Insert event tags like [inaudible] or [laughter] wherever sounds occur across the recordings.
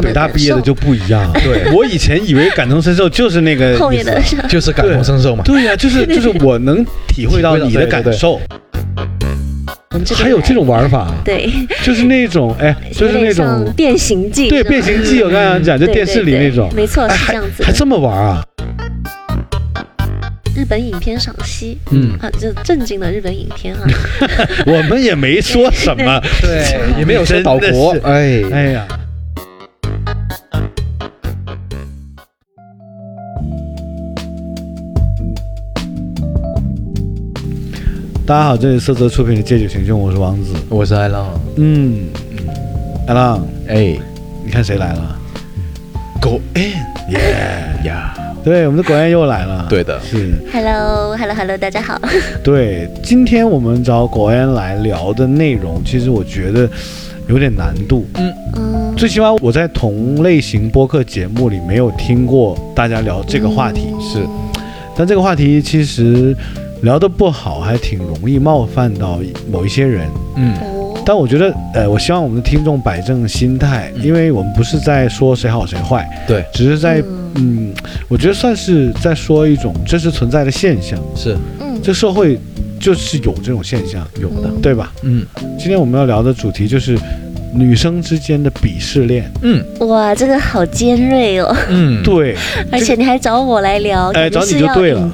北大毕业的就不一样。对。[laughs] 我以前以为感同身受就是那个 [laughs] 后面的就是感同身受嘛。对。呀、就是 [laughs] 就是我能体会到你的感受。还有这种玩法，对，就是那种哎，就是那种变形记，对变形记，我刚才讲就电视里那种，没错是这样子还这么玩啊？日本影片赏析，嗯，啊，就正经的日本影片啊，我们也没说什么，对，也没有说岛国哎，哎呀。大家好，这里是色泽出品的《借酒行凶》，我是王子。我是艾浪，嗯，艾浪，哎，你看谁来了？狗耶！呀，对，我们的果然又来了。对的是，Hello，Hello，Hello，大家好。对。今天我们找果然来聊的内容，其实我觉得有点难度。嗯，最起码我在同类型播客节目里没有听过大家聊这个话题，是但这个话题其实聊得不好，还挺容易冒犯到某一些人。嗯，哦，但我觉得，呃，我希望我们的听众摆正心态，嗯。因为我们不是在说谁好谁坏，对，只是在，嗯。嗯，我觉得算是在说一种真实存在的现象。是。嗯，这社会就是有这种现象，有的，嗯对吧？嗯。今天我们要聊的主题就是女生之间的鄙视链。嗯。哇，这个好尖锐哦，嗯，对，[laughs] 而且你还找我来聊，哎找你就对了。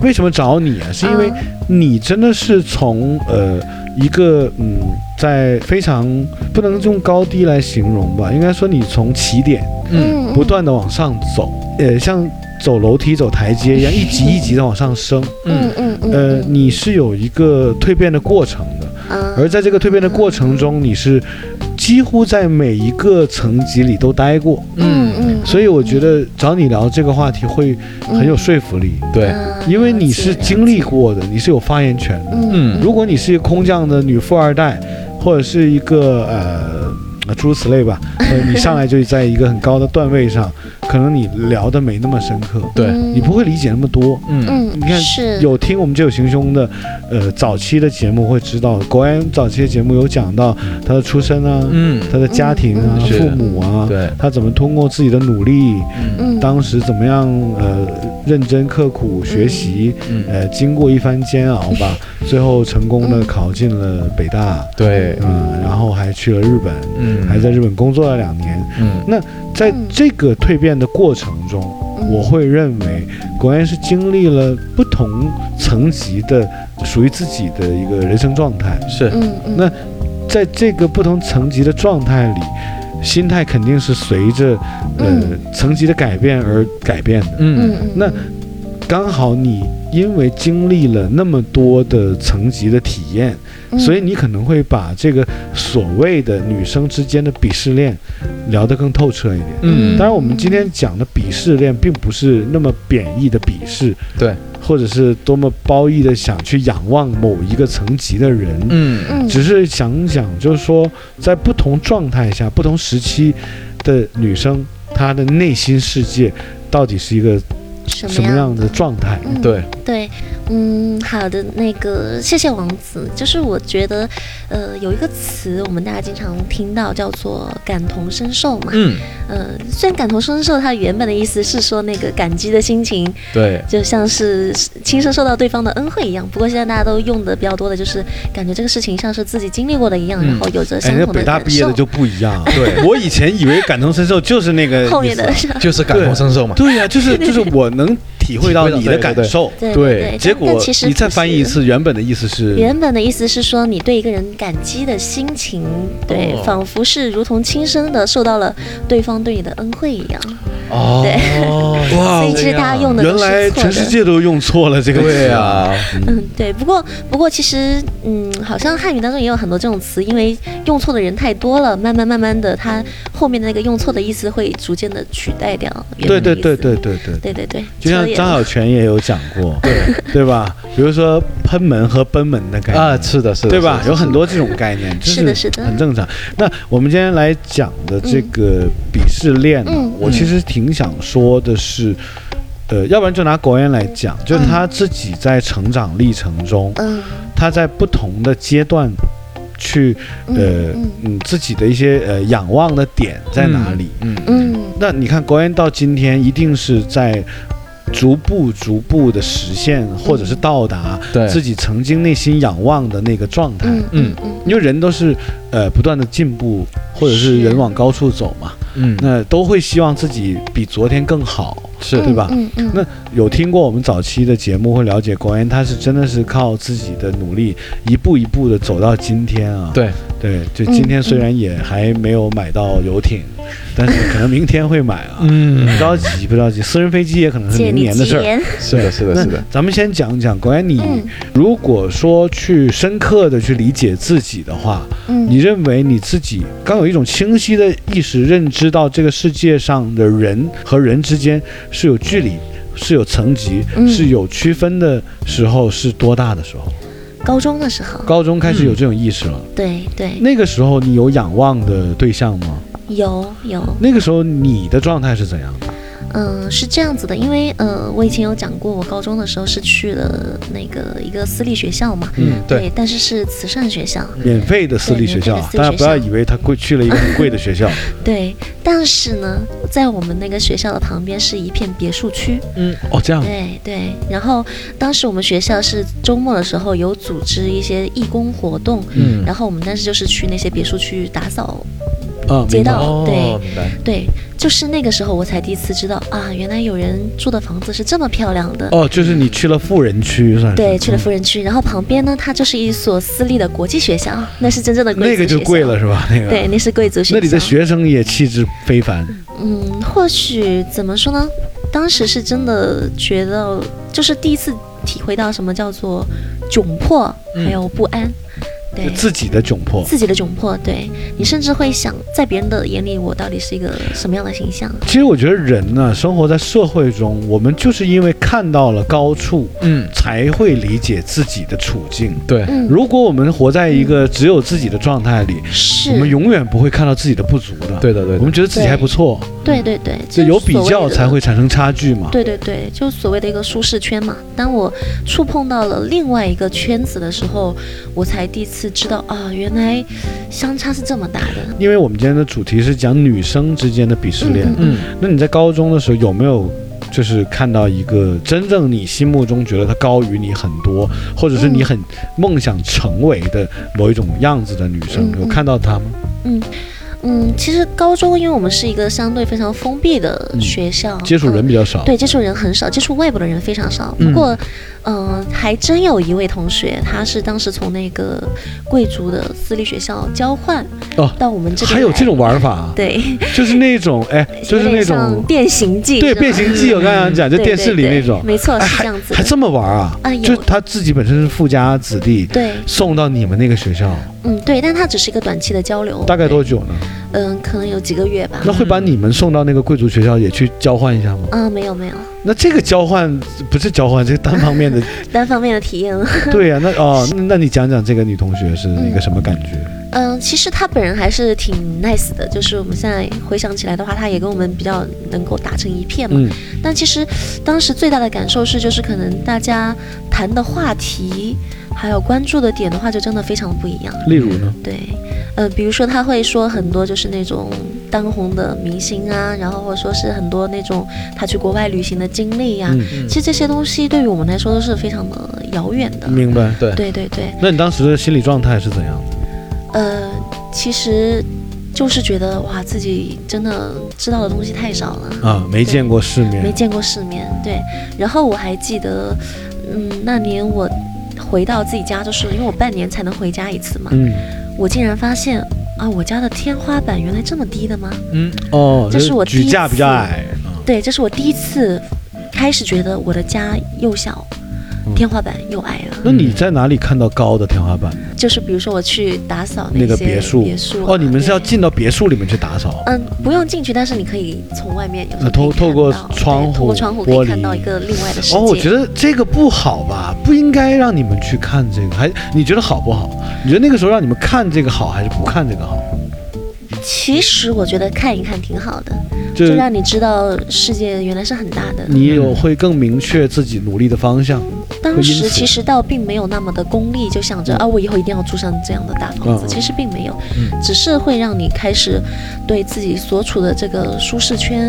为什么找你啊？是因为嗯你真的是从呃一个嗯，在非常不能用高低来形容吧，应该说你从起点嗯。不断的往上走，呃，像走楼梯走台阶一样，[laughs] 一级一级的往上升。嗯嗯嗯，呃，你是有一个蜕变的过程的，嗯。而在这个蜕变的过程中，你是几乎在每一个层级里都待过，嗯嗯，所以我觉得找你聊这个话题会很有说服力，对，嗯。因为你是经历，过的，你是有发言权的。嗯。如果你是一个空降的女富二代，或者是一个呃诸如此类吧，呃，你上来就在一个很高的段位上，可能你聊的没那么深刻，对。你不会理解那么多。嗯。嗯，你看是。有听我们这有行凶的，呃，早期的节目会知道，国安早期的节目有讲到他的出身啊，嗯。他的家庭啊，嗯。父母啊，对，他怎么通过自己的努力，嗯。嗯。当时怎么样呃认真刻苦学习，嗯。呃，经过一番煎熬吧，[laughs] 最后成功的嗯。考进了北大，对，嗯，然后还去了日本，嗯。还在日本工作了两年。嗯在这个蜕变的过程中，嗯。我会认为果然是经历了不同层级的属于自己的一个人生状态。是，嗯嗯。那在这个不同层级的状态里，心态肯定是随着呃嗯层级的改变而改变的。嗯嗯。那刚好你因为经历了那么多的层级的体验，嗯。所以你可能会把这个所谓的女生之间的鄙视链聊得更透彻一点。嗯。当然，我们今天讲的鄙视链，并不是那么贬义的鄙视，对，或者是多么褒义的想去仰望某一个层级的人，嗯。嗯。只是想想，就是说，在不同状态下、不同时期的女生，她的内心世界到底是一个什么样的状态？嗯对，对，嗯，好的，那个谢谢王子。就是我觉得，呃，有一个词我们大家经常听到，叫做感同身受嘛。嗯呃，虽然感同身受，它原本的意思是说那个感激的心情，对，就像是亲身受到对方的恩惠一样。不过现在大家都用的比较多的就是感觉这个事情像是自己经历过的一样，嗯然后有着哎，相同的感受北大毕业的。就不一样。对 [laughs] 我以前以为感同身受就是那个就是感同身受嘛，对呀、就是就是我能体会到你的感受。对对对，结果其实你再翻译一次，原本的意思是？原本的意思是说，你对一个人感激的心情，对，哦。仿佛是如同亲身的受到了对方对你的恩惠一样。哦，[laughs] 哇。所以其实大家用的原都是错来全世。界都用错了这个词对啊，嗯，对。不过，不过其实，嗯，好像汉语当中也有很多这种词，因为用错的人太多了，慢慢慢慢的，它后面的那个用错的意思会逐渐的取代掉原对对本的意思。对对对对，对对对，就像张小泉也有讲过，[laughs] 对。对吧？比如说喷门和奔门的概念。啊，是的，是的，对吧？有很多这种概念，这是的是的。很正常。那我们今天来讲的这个鄙视链呢，嗯我其实挺想说的是，呃，要不然就拿国恩来讲，就是他自己在成长历程中，嗯。他在不同的阶段去呃嗯。嗯自己的一些呃仰望的点在哪里？嗯。嗯。那你看国安到今天一定是在逐步逐步的实现，或者是到达自己曾经内心仰望的那个状态。嗯嗯。嗯，因为人都是呃不断的进步，或者是是人往高处走嘛，嗯，那都会希望自己比昨天更好。是。对吧？嗯嗯，那有听过我们早期的节目，会了解国安他是真的是靠自己的努力，一步一步的走到今天啊。对，对，就今天虽然也还没有买到游艇，但是可能明天会买啊。嗯不着急，不着急，私人飞机也可能是明年的事儿。是的，是的，是的，咱们先讲讲，关于，你嗯如果说去深刻的去理解自己的话，嗯，你认为你自己刚有一种清晰的意识认知到这个世界上的人和人之间是有距离、是有层级、嗯是有区分的时候是多大的时候？高中的时候，高中开始有这种意识了。对对，那个时候你有仰望的对象吗？有有，那个时候你的状态是怎样的？嗯、是这样子的，因为呃，我以前有讲过，我高中的时候是去了那个一个私立学校嘛，嗯，对，但是是慈善学校，免费的私立学校大家不要以为他贵去了一个很贵的学校。[laughs] 对，但是呢，在我们那个学校的旁边是一片别墅区，嗯，哦，这样。对对，然后当时我们学校是周末的时候有组织一些义工活动，嗯然后我们当时就是去那些别墅区打扫，啊，街道。哦，对对，就是那个时候我才第一次知道啊，原来有人住的房子是这么漂亮的。哦，就是你去了富人区，算是。对，去了富人区，然后旁边呢，它就是一所私立的国际学校，那是真正的贵那个族学校。就贵了，是吧？那个。对，。那是贵族学校。那里的学生也气质非凡。嗯，或许怎么说呢？当时是真的觉得，就是第一次体会到什么叫做窘迫，嗯还有不安。对，自己的窘迫。自己的窘迫，对。你甚至会想，在别人的眼里，我到底是一个什么样的形象？其实我觉得人呢，生活在社会中，我们就是因为看到了高处，嗯，才会理解自己的处境。对，嗯，如果我们活在一个只有自己的状态里，是，我们永远不会看到自己的不足的。，对的，对的。我们，觉得自己还不错，对对对，就有比较才会产生差距嘛。对对对，就是所谓的一个舒适圈嘛。当我触碰到了另外一个圈子的时候，我才第一次知道啊，原来相差是这么大的。因为我们今天的主题是讲女生之间的鄙视链。嗯嗯，那你在高中的时候有没有就是看到一个真正你心目中觉得她高于你很多，或者是你很梦想成为的某一种样子的女生？有看到她吗？嗯，其实高中因为我们是一个相对非常封闭的嗯学校，接触人呃比较少。对，接触人很少，接触外部的人非常少。嗯不过，嗯、还真有一位同学，他是当时从那个贵族的私立学校交换哦到我们这边，还有这种。玩法啊，对，[laughs] 就是那种哎，[laughs] 就是那种变形记，对变形记，我刚刚讲就电视里对对那种，没错，哎是这样子的。还这么玩啊？啊有就他自己本身是富家子弟，对，送到你们那个学校，嗯，对，但他只是一个短期的交流，大概多久呢？嗯，可能有几个月吧。那会把你们送到那个贵族学校也去交换一下吗？啊，没有没有，那这个交换不是交换，这是单方面的。[laughs] 单方面的体验了。[laughs] 对呀、那哦，那那你讲讲这个女同学是一个什么感觉？嗯，其实她本人还是挺 nice 的，就是我们现在回想起来的话，她也跟我们比较能够打成一片嘛。嗯，但其实当时最大的感受是，就是可能大家谈的话题，还有关注的点的话，就真的非常不一样。例如呢？对，呃，比如说她会说很多就是那种当红的明星啊，然后或者说是很多那种他去国外旅行的经历呀、嗯，其实这些东西对于我们来说都是非常的遥远的。明白。对，对对对，那你当时的心理状态是怎样的？呃，其实就是觉得哇，自己真的知道的东西太少了。啊，没见过世面没。见过世面，对。然后我还记得，嗯，那年我回到自己家，就是因为我半年才能回家一次嘛，嗯，我竟然发现啊，我家的天花板原来这么低的吗？嗯，哦，这是我第一举架比较次矮。啊对，这是我第一次开始觉得我的家又小，嗯天花板又矮了。那你在哪里看到高的天花板？就是比如说我去打扫那个别墅别墅啊哦，你们是要进到别墅里面去打扫？嗯，不用进去，但是你可以从外面透透过窗户透过窗户可以看到一个另外的世界。哦，我觉得这个不好吧，不应该让你们去看这个。还你觉得好不好？你觉得那个时候让你们看这个好，还是不看这个好？其实我觉得看一看挺好的，就就让你知道世界原来是很大的。你有会更明确自己努力的方向。当时其实倒并没有那么的功利，就想着啊，我以后一定要住上这样的大房子。嗯其实并没有，嗯只是会让你开始对自己所处的这个舒适圈，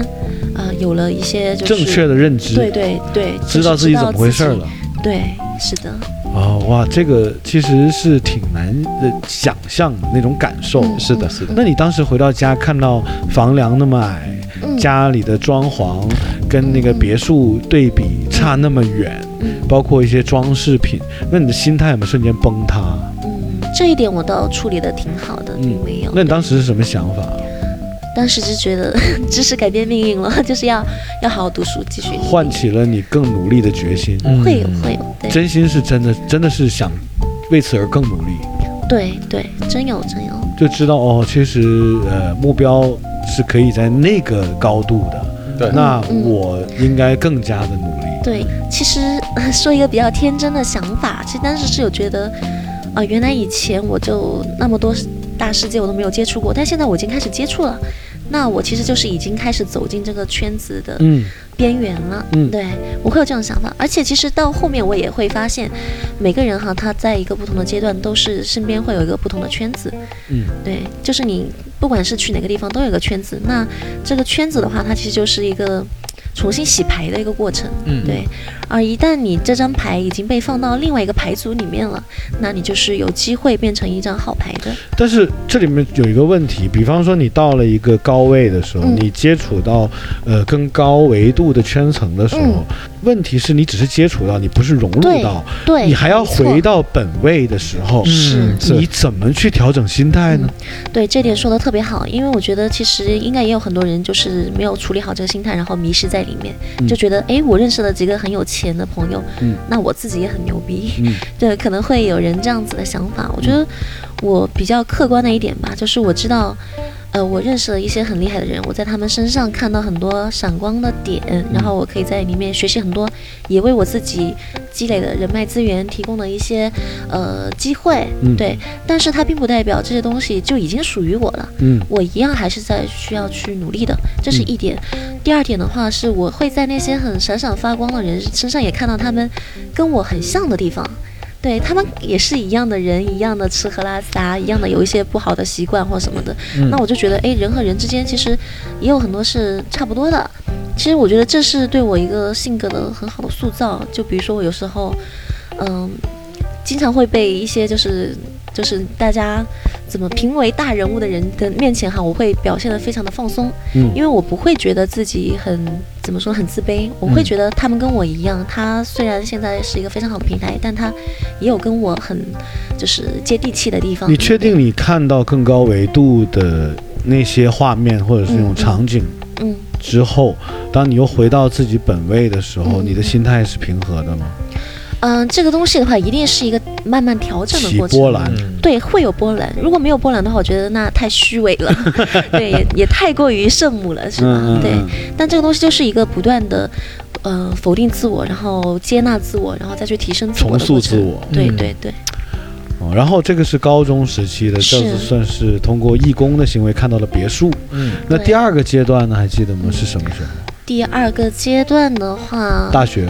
啊、有了一些就是正确的认知，对对对，知道自己怎么回事儿了。。对，是的，哦，哇，这个其实是挺难的想象的那种感受。嗯是的，是的。那你当时回到家，看到房梁那么矮，嗯家里的装潢跟那个别墅对比差那么远，嗯包括一些装饰品，那你的心态有没有瞬间崩塌？嗯，这一点我倒处理的挺好的，没有。那你当时是什么想法？当时就觉得 [laughs] 知识改变命运了，[laughs] 就是要要好好读书，继续。唤起了你更努力的决心，嗯。会有会有，对。真心是真的，真的是想为此而更努力，对对，真有真有，就知道哦，其实呃目标是可以在那个高度的，对，那嗯我应该更加的努力。对，其实说一个比较天真的想法，其实当时是有觉得，啊、原来以前我就那么多大世界我都没有接触过，但现在我已经开始接触了。那我其实就是已经开始走进这个圈子的嗯。边缘了，嗯。对我会有这种想法，而且其实到后面我也会发现，每个人哈，他在一个不同的阶段都是身边会有一个不同的圈子，嗯，对，就是你不管是去哪个地方都有一个圈子，那这个圈子的话，它其实就是一个重新洗牌的一个过程，嗯。对，而一旦你这张牌已经被放到另外一个牌组里面了，那你就是有机会变成一张好牌的，但是这里面有一个问题，比方说你到了一个高位的时候，嗯。你接触到呃更高维度的圈层的时候，嗯。问题是你只是接触到，你不是融入到，对，你还要回到本位的时候，嗯是你怎么去调整心态呢？对，这点说的特别好，因为我觉得其实应该也有很多人就是没有处理好这个心态，然后迷失在里面，嗯就觉得哎，我认识了几个很有钱的朋友，嗯那我自己也很牛逼，嗯 [laughs] 对，可能会有人这样子的想法。我觉得我比较客观的一点吧，就是我知道。呃，我认识了一些很厉害的人，我在他们身上看到很多闪光的点，然后我可以在里面学习很多，也为我自己积累的人脉资源提供了一些呃机会，嗯对。但是它并不代表这些东西就已经属于我了，嗯我一样还是在需要去努力的，这是一点。第二点的话是，我会在那些很闪闪发光的人身上也看到他们跟我很像的地方。对他们也是一样的人，一样的吃喝拉撒，一样的有一些不好的习惯或什么的。嗯那我就觉得，哎，人和人之间其实也有很多是差不多的。其实我觉得这是对我一个性格的很好的塑造。就比如说我有时候，嗯，经常会被一些就是就是大家怎么评为大人物的人的面前哈，我会表现得非常的放松，嗯因为我不会觉得自己很怎么说很自卑，我会觉得他们跟我一样，他虽然现在是一个非常好的平台，但他也有跟我很就是接地气的地方。你确定你看到更高维度的那些画面或者是那种场景嗯，之后，当你又回到自己本位的时候，嗯你的心态是平和的吗？嗯、这个东西的话，一定是一个慢慢调整的过程。波澜，嗯，对，会有波澜。如果没有波澜的话，我觉得那太虚伪了，[laughs] 对，也也太过于圣母了，是吧？对。但这个东西就是一个不断的，呃，否定自我，然后接纳自我，然后再去提升自我重塑。自我。嗯对对对，哦，然后这个是高中时期的，这是次算是通过义工的行为看到了别墅。嗯，那第二个阶段呢，还记得吗？是什么时候？第二个阶段的话，大学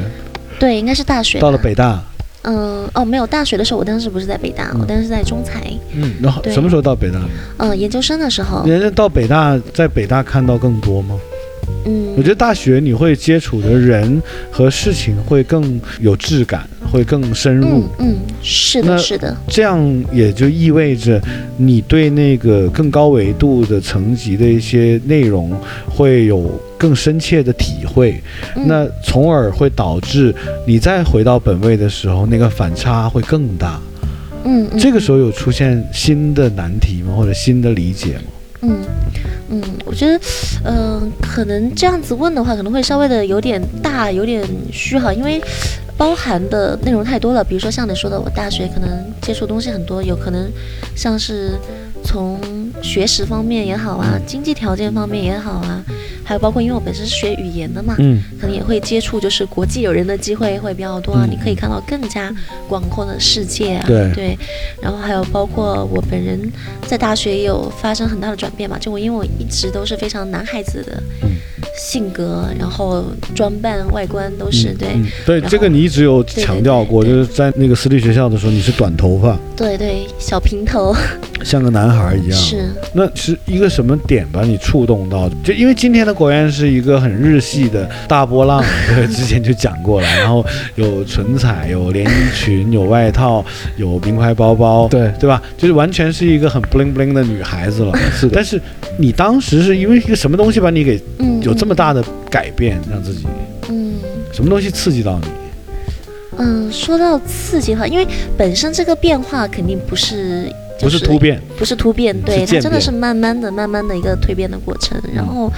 对，应该是大学。到了北大，嗯，哦，没有，大学的时候，我当时不是在北大，嗯我当时在中财。嗯，然后什么时候到北大？嗯，研究生的时候，人家到北大，在北大看到更多吗？嗯，我觉得大学你会接触的人和事情会更有质感，会更深入嗯。嗯，是的，是的，这样也就意味着你对那个更高维度的层级的一些内容会有更深切的体会，嗯、那从而会导致你再回到本位的时候，那个反差会更大。嗯，嗯这个时候有出现新的难题吗？或者新的理解吗？嗯嗯，我觉得，嗯、可能这样子问的话，可能会稍微的有点大，有点虚哈，因为包含的内容太多了。比如说像你说的，我大学可能接触东西很多，有可能像是从学识方面也好啊，经济条件方面也好啊，还有包括因为我本身是学语言的嘛，嗯。可能也会接触就是国际友人的机会会比较多啊，嗯。你可以看到更加广阔的世界啊。对。然后还有包括我本人在大学也有发生很大的转变嘛，就我因为我一直都是非常男孩子的嗯性格，然后装扮、外观都是、对、嗯，对，这个你一直有强调过，就是在那个私立学校的时候，你是短头发，对对，小平头 [laughs] 像个男孩一样。是那是一个什么点把你触动到？就因为今天的国园是一个很日系的大波浪，对，[laughs] 之前就讲过了。然后有唇彩，有连衣裙，有外套，有名牌包包，对对吧？就是完全是一个很 bling bling 的女孩子了。[laughs] 是的但是你当时是因为一个什么东西把你给嗯有这么大的改变，让自己嗯什么东西刺激到你？嗯，说到刺激的话，因为本身这个变化肯定不是、就不是突变，不是突变，对，它真的是慢慢的、慢慢的一个蜕变的过程。然后，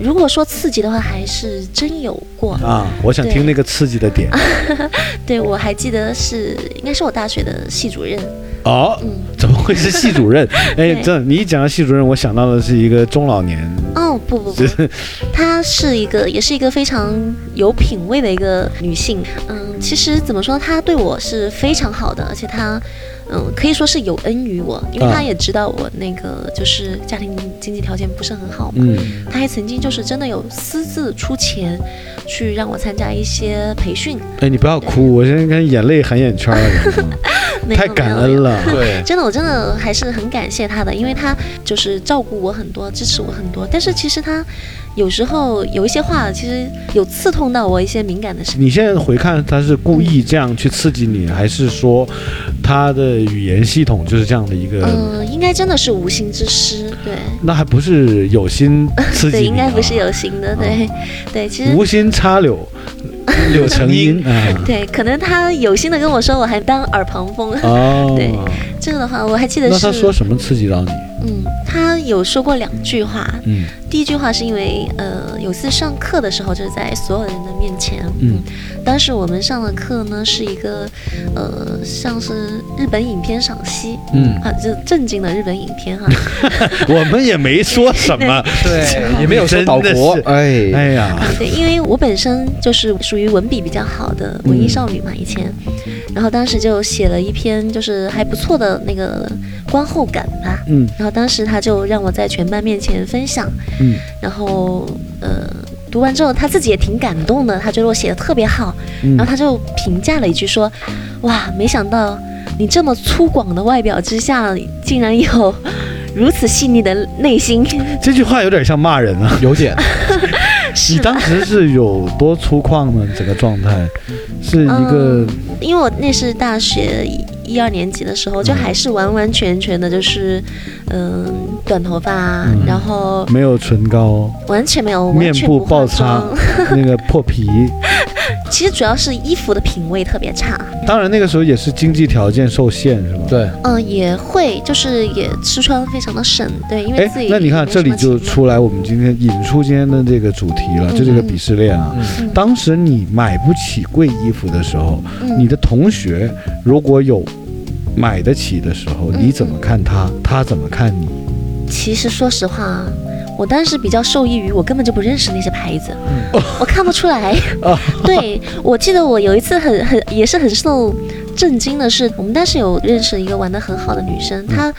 如果说刺激的话，还是真有过。啊！我想听那个刺激的点。[laughs] 对我还记得是应该是我大学的系主任，哦，嗯，怎么会是系主任？[laughs] 哎，对这你一讲到系主任，我想到的是一个中老年，哦不不不，[laughs] 她是一个也是一个非常有品位的一个女性。嗯，其实怎么说，她对我是非常好的，而且她。嗯，可以说是有恩于我，因为他也知道我那个就是家庭经济条件不是很好嘛，嗯，他还曾经就是真的有私自出钱去让我参加一些培训，哎，你不要哭，我现在看眼泪含眼圈了，[laughs] 太感恩了。对，真的，我真的还是很感谢他的，因为他就是照顾我很多，支持我很多。但是其实他有时候有一些话，其实有刺痛到我一些敏感的事。你现在回看，他是故意这样去刺激你，还是说他的语言系统就是这样的一个？嗯、应该真的是无心之失，对，那还不是有心刺激？应该不是有心的，对，对，其实无心插柳，柳成荫 [laughs] 啊。对，可能他有心的跟我说，我还当耳旁风。哦，[laughs] 对这个的话，我还记得那，他说什么刺激到你？嗯，他有说过两句话，嗯第一句话是因为，呃，有次上课的时候，就是在所有人的面前，嗯，当时我们上的课呢是一个，呃，像是日本影片赏析，嗯，啊，就正经的日本影片哈，[laughs] 我们也没说什么，[laughs] 对，[laughs] 也没有说岛国真的，哎，哎呀，啊，对，因为我本身就是属于文笔比较好的文艺少女嘛，以前，然后当时就写了一篇就是还不错的那个观后感吧，嗯。然后当时他就让我在全班面前分享，嗯然后呃，读完之后他自己也挺感动的，他觉得我写的特别好，嗯然后他就评价了一句说：“哇，没想到你这么粗犷的外表之下，竟然有如此细腻的内心。[laughs] 这句话有点像骂人啊。有点，[laughs] 你当时是有多粗犷呢？整个状态是一个因为我那是大学一一二年级的时候，就还是完完全全的，就是嗯、短头发，嗯然后没有唇膏，完全没有面部爆擦。那个破皮。[laughs] 其实主要是衣服的品味特别差。当然那个时候也是经济条件受限，是吧？。对，嗯，也会，就是也吃穿非常的省，对，因为哎自己，那你看这里就出来我们今天引出今天的这个主题了，就这个鄙视链啊。当时你买不起贵衣服的时候，嗯你的同学如果有买得起的时候，嗯你怎么看他？他怎么看你？其实说实话，我当时比较受益于我根本就不认识那些牌子，嗯我看不出来。[laughs] 哦对，我记得我有一次很很也是很受震惊的是，我们当时有认识一个玩的很好的女生，她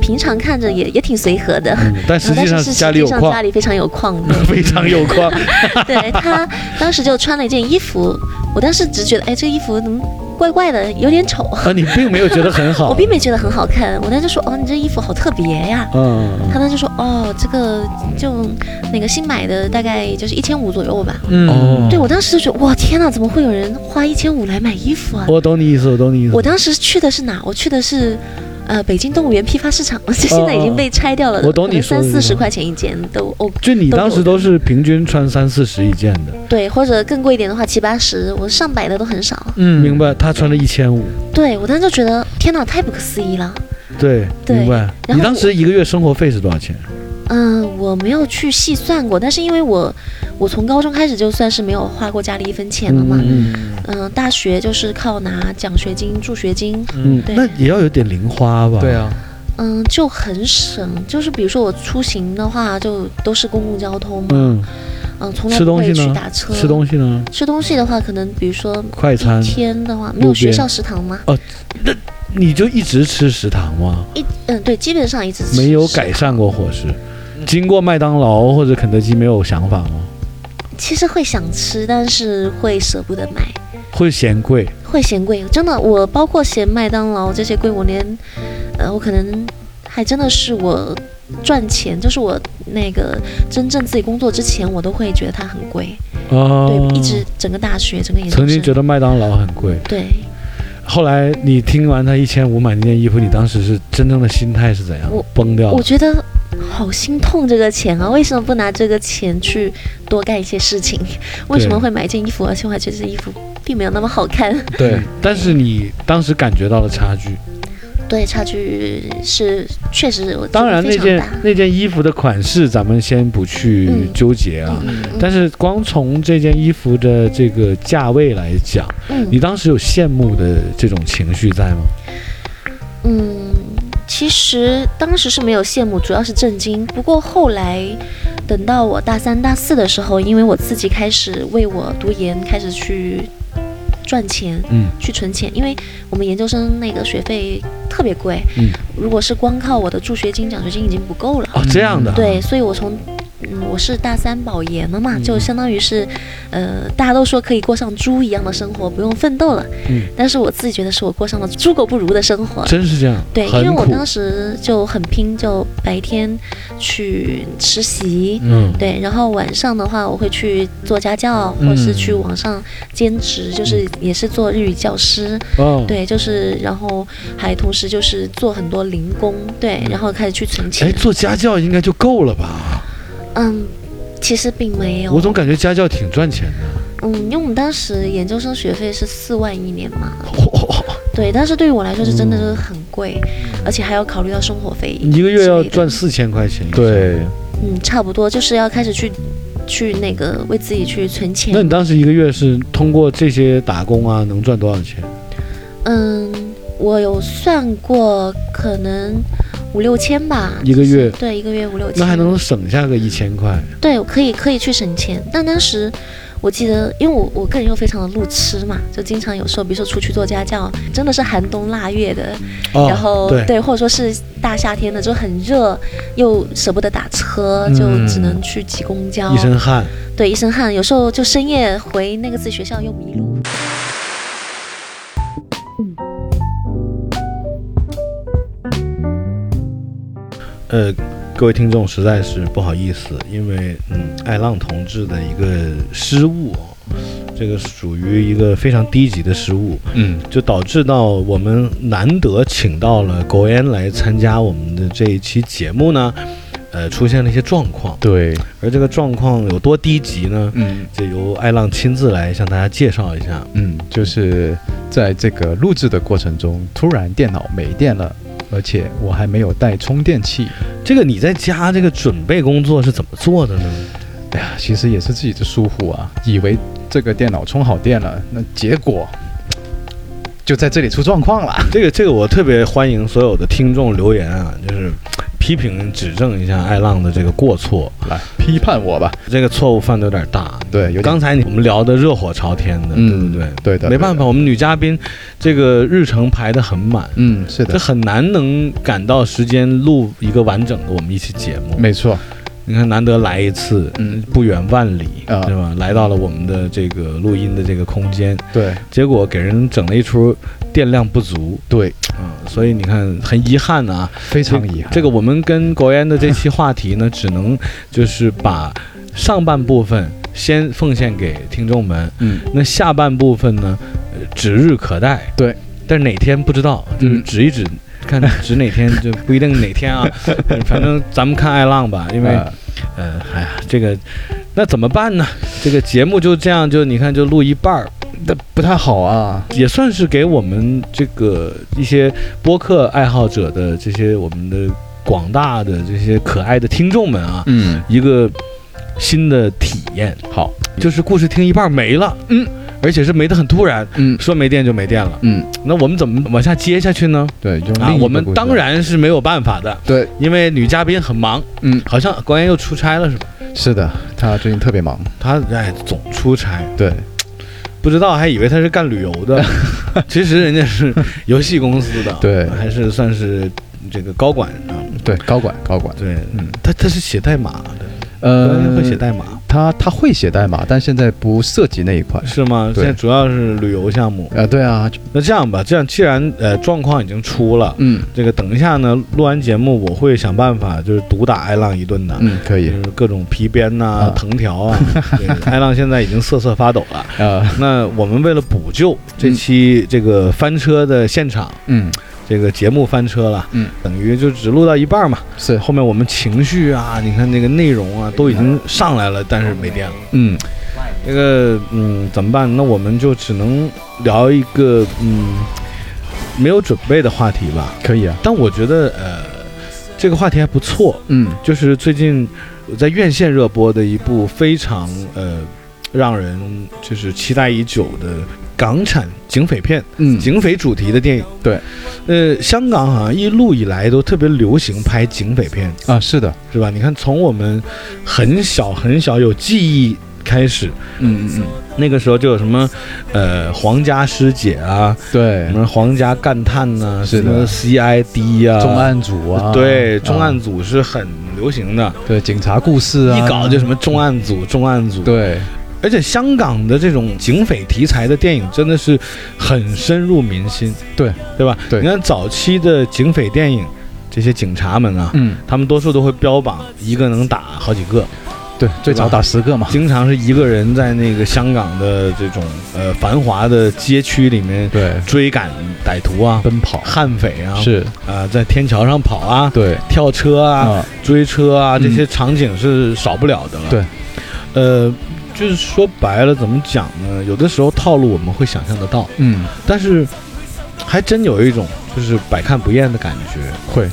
平常看着也也挺随和的。嗯，但实际上家里有实际上家，里非常有矿，[laughs] 对非常有矿。对她当时就穿了一件衣服，我当时只觉得，哎，这衣服怎么怪怪的，有点丑。啊，你并没有觉得很好。[laughs] 我并没觉得很好看，我当时就说，哦，你这衣服好特别呀。嗯，他当时就说，哦，这个就那个新买的，大概就是一千五左右吧。嗯哦对我当时就觉得，哇，天哪，怎么会有人花一千五来买衣服啊？我懂你意思，我懂你意思。我当时去的是哪？我去的是。呃，北京动物园批发市场，就 [laughs] 现在已经被拆掉了。哦我懂你说的三四十块钱一件都哦，就你当时都是平均穿三四十一件的，对，或者更贵一点的话七八十，我上百的都很少。嗯明白？他穿了一千五，对我当时就觉得，天哪，太不可思议了。对，对明白？你当时一个月生活费是多少钱？嗯，我没有去细算过，但是因为我我从高中开始就算是没有花过家里一分钱了嘛。嗯嗯，大学就是靠拿奖学金、助学金，嗯，对那也要有点零花吧？对，啊，嗯，就很省。就是比如说我出行的话，就都是公共交通嘛，嗯，嗯，从来不会去打车。吃东西呢？吃东西的话，可能比如说快餐一，天的话，没有学校食堂吗？哦，那你就一直吃食堂吗？一嗯，对，基本上一直吃没有改善过伙食？经过麦当劳或者肯德基没有想法吗？其实会想吃，但是会舍不得买，会嫌贵？会嫌贵。真的，我包括嫌麦当劳这些贵，我连，呃，我可能还真的是我赚钱，就是我那个真正自己工作之前，我都会觉得它很贵。哦，对，一直整个大学整个研究生曾经觉得麦当劳很贵，对。后来你听完他一千五买那件衣服，你当时是真正的心态是怎样？我崩掉了。我觉得好心痛这个钱啊！为什么不拿这个钱去多干一些事情？为什么会买一件衣服，而且我还觉得这衣服并没有那么好看？对，但是你当时感觉到了差距。对，差距是确实我，当然那件那件衣服的款式咱们先不去纠结啊，但是光从这件衣服的这个价位来讲，你当时有羡慕的这种情绪在吗？嗯，其实当时是没有羡慕，主要是震惊。不过后来等到我大三、大四的时候，因为我自己开始为我读研开始去。赚钱，嗯，去存钱，因为我们研究生那个学费特别贵，嗯，如果是光靠我的助学金、奖学金已经不够了。哦，这样的。对，所以我从。嗯，我是大三保研了嘛，就相当于是，呃，大家都说可以过上猪一样的生活，不用奋斗了。嗯，但是我自己觉得是我过上了猪狗不如的生活。真是这样？对，因为我当时就很拼，就白天去实习，嗯，对，然后晚上的话我会去做家教，或是去网上兼职，就是也是做日语教师。哦，对，就是然后还同时就是做很多零工，对，然后开始去存钱。哎，做家教应该就够了吧？嗯，其实并没有。我总感觉家教挺赚钱的。嗯，因为我们当时研究生学费是四万一年嘛。[laughs] 对，但是对于我来说是真的是很贵，而且还要考虑到生活费。一个月要赚四千块钱。对。嗯，差不多就是要开始去去那个为自己去存钱。那你当时一个月是通过这些打工啊，能赚多少钱？嗯，我有算过，可能。五六千吧，一个月，对，一个月五六千，那还能省下个一千块。对，可以可以去省钱。但当时我记得，因为我我个人又非常的路痴嘛，就经常有时候，比如说出去做家教，真的是寒冬腊月的，然后对，或者说是大夏天的，就很热，又舍不得打车，就只能去挤公交，一身汗。对，一身汗，有时候就深夜回那个自己学校又迷路。呃，各位听众，实在是不好意思，因为嗯，艾浪同志的一个失误，这个属于一个非常低级的失误，嗯，就导致到我们难得请到了苟延来参加我们的这一期节目呢，呃，出现了一些状况，对，而这个状况有多低级呢？嗯，就由艾浪亲自来向大家介绍一下，嗯，就是在这个录制的过程中，突然电脑没电了。而且我还没有带充电器，这个你在家这个准备工作是怎么做的呢？哎呀，其实也是自己的疏忽啊，以为这个电脑充好电了，那结果就在这里出状况了。这个这个我特别欢迎所有的听众留言啊，就是。批评指正一下爱浪的这个过错，来批判我吧。这个错误犯的有点大，对。刚才我们聊的热火朝天的，对不对？对的。没办法，我们女嘉宾这个日程排得很满，嗯，是的，这很难能赶到时间录一个完整的我们一期节目。没错。你看，难得来一次，嗯，不远万里，对吧？来到了我们的这个录音的这个空间，对，结果给人整了一出电量不足，对，嗯，所以你看，很遗憾啊，非常遗憾。这个我们跟国烟的这期话题呢，[laughs] 只能就是把上半部分先奉献给听众们，嗯，那下半部分呢，指日可待，对，但是哪天不知道，就是指一指。[laughs] 看指哪天就不一定哪天啊，[laughs] 反正咱们看爱浪吧，因为，呃，哎呀，这个那怎么办呢？这个节目就这样，就你看就录一半儿，那不太好啊，也算是给我们这个一些播客爱好者的这些我们的广大的这些可爱的听众们啊，嗯，一个新的体验。好，就是故事听一半没了，嗯。而且是没得很突然，嗯，说没电就没电了，嗯，那我们怎么往下接下去呢？对，就啊，我们当然是没有办法的，对，因为女嘉宾很忙，嗯，好像关妍又出差了是吧？是的，她最近特别忙，她哎总出差，对，不知道还以为他是干旅游的，[laughs] 其实人家是游戏公司的，对，还是算是这个高管啊，对，高管高管，对，嗯，他他是写代码的，呃，会写代码他他会写代码，但现在不涉及那一块。是吗？现在主要是旅游项目。呃，对啊，那这样吧，这样既然呃状况已经出了，嗯这个等一下呢，录完节目我会想办法就是毒打艾浪一顿的。嗯，可以就，是各种皮鞭呐、啊藤条啊，[laughs] 对，艾浪现在已经瑟瑟发抖了。呃，[laughs] 那我们为了补救这期这个翻车的现场，嗯这个节目翻车了，嗯，等于就只录到一半嘛。是，后面我们情绪啊，你看那个内容啊，都已经上来了，但是没电了。嗯那个嗯怎么办？那我们就只能聊一个嗯没有准备的话题吧。可以啊，但我觉得呃这个话题还不错，嗯就是最近在院线热播的一部非常呃让人就是期待已久的港产警匪片，嗯，警匪主题的电影。对，呃，香港好像一路以来都特别流行拍警匪片，啊，是的，是吧？你看，从我们很小很小有记忆开始，嗯嗯嗯，那个时候就有什么呃皇家师姐啊，对。什，么皇家干探呐、什么 CID 啊，重案组啊，对，重案啊组是很流行的。对警察故事啊，一搞就什么重案组，重案组。，对，而且香港的这种警匪题材的电影真的是很深入民心，对对吧？对。你看早期的警匪电影，这些警察们啊，嗯。他们多数都会标榜一个能打好几个，对，最早打十个嘛，经常是一个人在那个香港的这种呃繁华的街区里面对，追赶歹徒啊、奔跑。悍匪啊，是，啊、在天桥上跑啊、对。跳车啊、啊，追车啊，嗯。这些场景是少不了的了。对，呃，就是说白了，怎么讲呢？有的时候套路我们会想象得到，嗯，但是还真有一种就是百看不厌的感觉。会，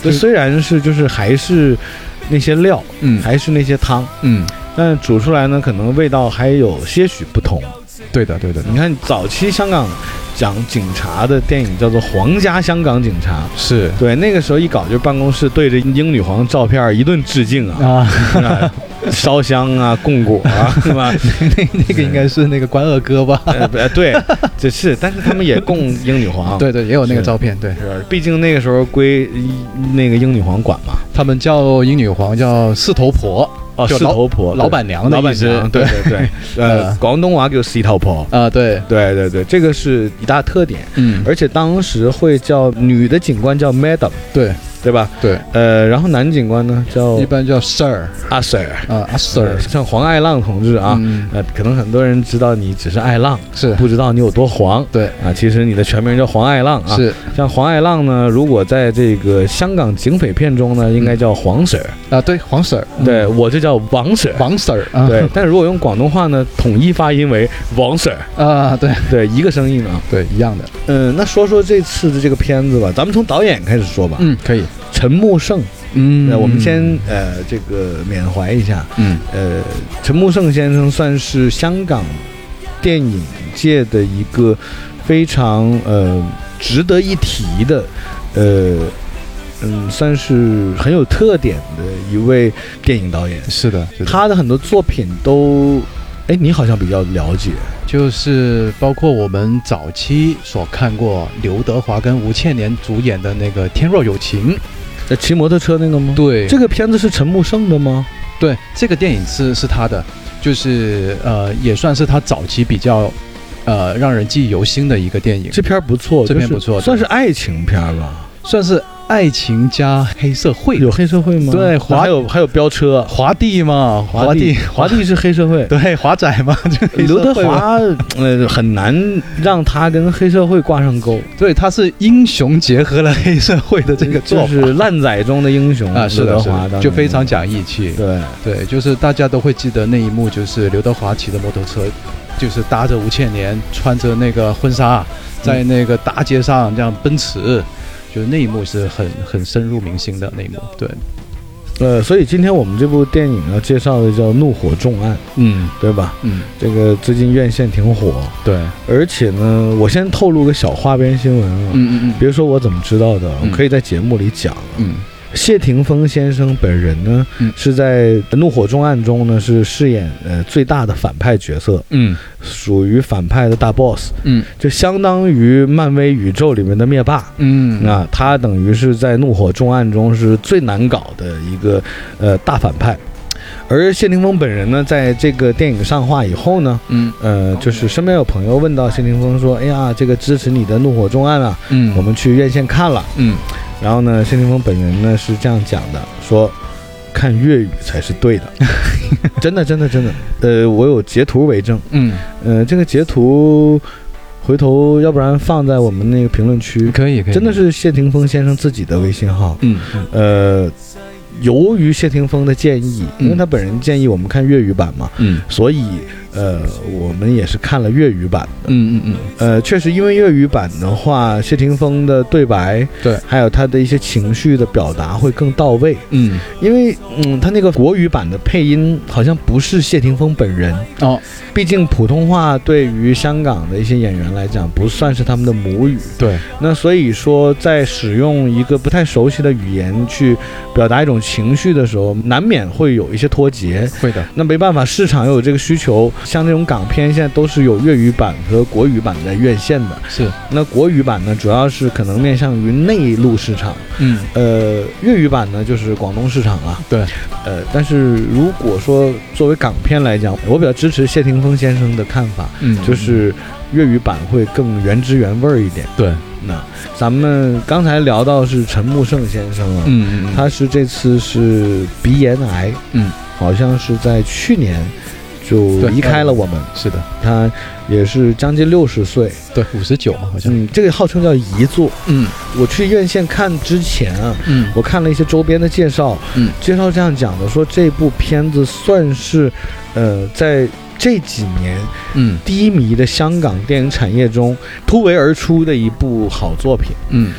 这虽然是就是还是那些料，嗯还是那些汤，嗯，但煮出来呢，可能味道还有些许不同。对的对的，你看早期香港讲警察的电影叫做《皇家香港警察》，是。对，那个时候一搞就办公室对着英女皇照片一顿致敬啊，啊，[laughs] 烧香啊，供果啊，[laughs] 是吧？那那个应该是那个关二哥吧？[laughs] 对，这是，但是他们也供英女皇，对对，也有那个照片，对。是，毕竟那个时候归那个英女皇管嘛。他们叫英女皇叫四头婆哦，就老头婆，老板娘的老板意思娘，对对。对，呃 [laughs] 呃，广东话叫四头婆。啊，对，对对对，这个是一大特点，嗯，而且当时会叫女的警官叫 Madam，对对吧？对，呃，然后男警官呢叫一般叫 Sir 阿 Sir，啊，阿 Sir 像黄爱浪同志啊，嗯。呃，可能很多人知道你只是爱浪，是，不知道你有多黄。对，啊。其实你的全名叫黄爱浪啊。是。像黄爱浪呢，如果在这个香港警匪片中呢，应该叫黄 Sir，、啊，对，黄 Sir，嗯。对我就叫王 Sir。王 Sir 啊，对，但如果用广东话呢，统一发音为王 Sir，啊，对。对，一个声音啊。对，一样的，嗯，那说说这次的这个片子吧，咱们从导演开始说吧。嗯，可以，陈木胜，嗯。那我们先呃这个缅怀一下，嗯。呃，陈木胜先生算是香港电影界的一个非常呃值得一提的，呃嗯，算是很有特点的一位电影导演。是的，是的。他的很多作品都，哎，你好像比较了解。就是包括我们早期所看过刘德华跟吴倩莲主演的那个《天若有情》，呃，骑摩托车那个吗？对这个片子是陈木胜的吗？对，这个电影是是他的，就是呃，也算是他早期比较呃让人记忆犹新的一个电影，这片儿不错，这片不错算是爱情片儿吧？算是爱情加黑社会，有黑社会吗？对那还有还有飙车，华帝嘛，华帝华帝是黑社会。对华仔嘛，[laughs] 刘德华，呃，很难让他跟黑社会挂上钩。对，他是英雄结合了黑社会的这个做法。就是烂仔中的英雄 [laughs] 啊，是的，是的，就非常讲义气。对，对，就是大家都会记得那一幕，就是刘德华骑着摩托车，就是搭着吴倩莲，穿着那个婚纱，在那个大街上这样奔驰，就是那一幕是很很深入民心的那一幕。对，呃，所以今天我们这部电影要介绍的叫《怒火重案》，嗯对吧？嗯，这个最近院线挺火，对，而且呢，我先透露个小花边新闻啊，嗯嗯嗯别说我怎么知道的，嗯我可以在节目里讲。嗯谢霆锋先生本人呢，嗯。是在《怒火重案》中呢是饰演呃最大的反派角色，嗯。属于反派的大 boss，嗯。就相当于漫威宇宙里面的灭霸。嗯。那，他等于是在《怒火重案》中是最难搞的一个呃大反派，而谢霆锋本人呢，在这个电影上画以后呢，嗯。呃，就是身边有朋友问到谢霆锋说：“哎呀，这个支持你的《怒火重案》啊，嗯。我们去院线看了。嗯”然后呢，谢霆锋本人呢是这样讲的，说。看粤语才是对 [laughs] 的，真的，真的，真的。呃，我有截图为证。嗯呃，这个截图，回头要不然放在我们那个评论区。可以可以，真的是谢霆锋先生自己的微信号。嗯嗯呃，由于谢霆锋的建议，因为嗯他本人建议我们看粤语版嘛，嗯所以呃，我们也是看了粤语版的。嗯嗯嗯呃，确实，因为粤语版的话，谢霆锋的对白，对还有他的一些情绪的表达会更到位。嗯因为，嗯，他那个国语版的配音好像不是谢霆锋本人，哦毕竟普通话对于香港的一些演员来讲不算是他们的母语。对那所以说，在使用一个不太熟悉的语言去表达一种情绪的时候，难免会有一些脱节。会的那没办法，市场又有这个需求，像这种港片现在都是有粤语版和国语版的院线的。是。那国语版呢，主要是可能面向于内陆市场，嗯。呃，粤语版呢就是广东市场了。对。呃，但是如果说作为港片来讲，我比较支持谢霆锋先生的看法，嗯。就是粤语版会更原汁原味儿一点。对。那咱们刚才聊到是陈木胜先生啊，嗯嗯。他是这次是鼻炎癌，嗯。好像是在去年就离开了我们，是的。他也是将近六十岁，对五十九嘛好像。嗯，这个号称叫遗作。嗯。我去院线看之前啊，嗯。我看了一些周边的介绍，嗯。介绍这样讲的，说这部片子算是，呃，在这几年嗯。低迷的香港电影产业中突围而出的一部好作品。嗯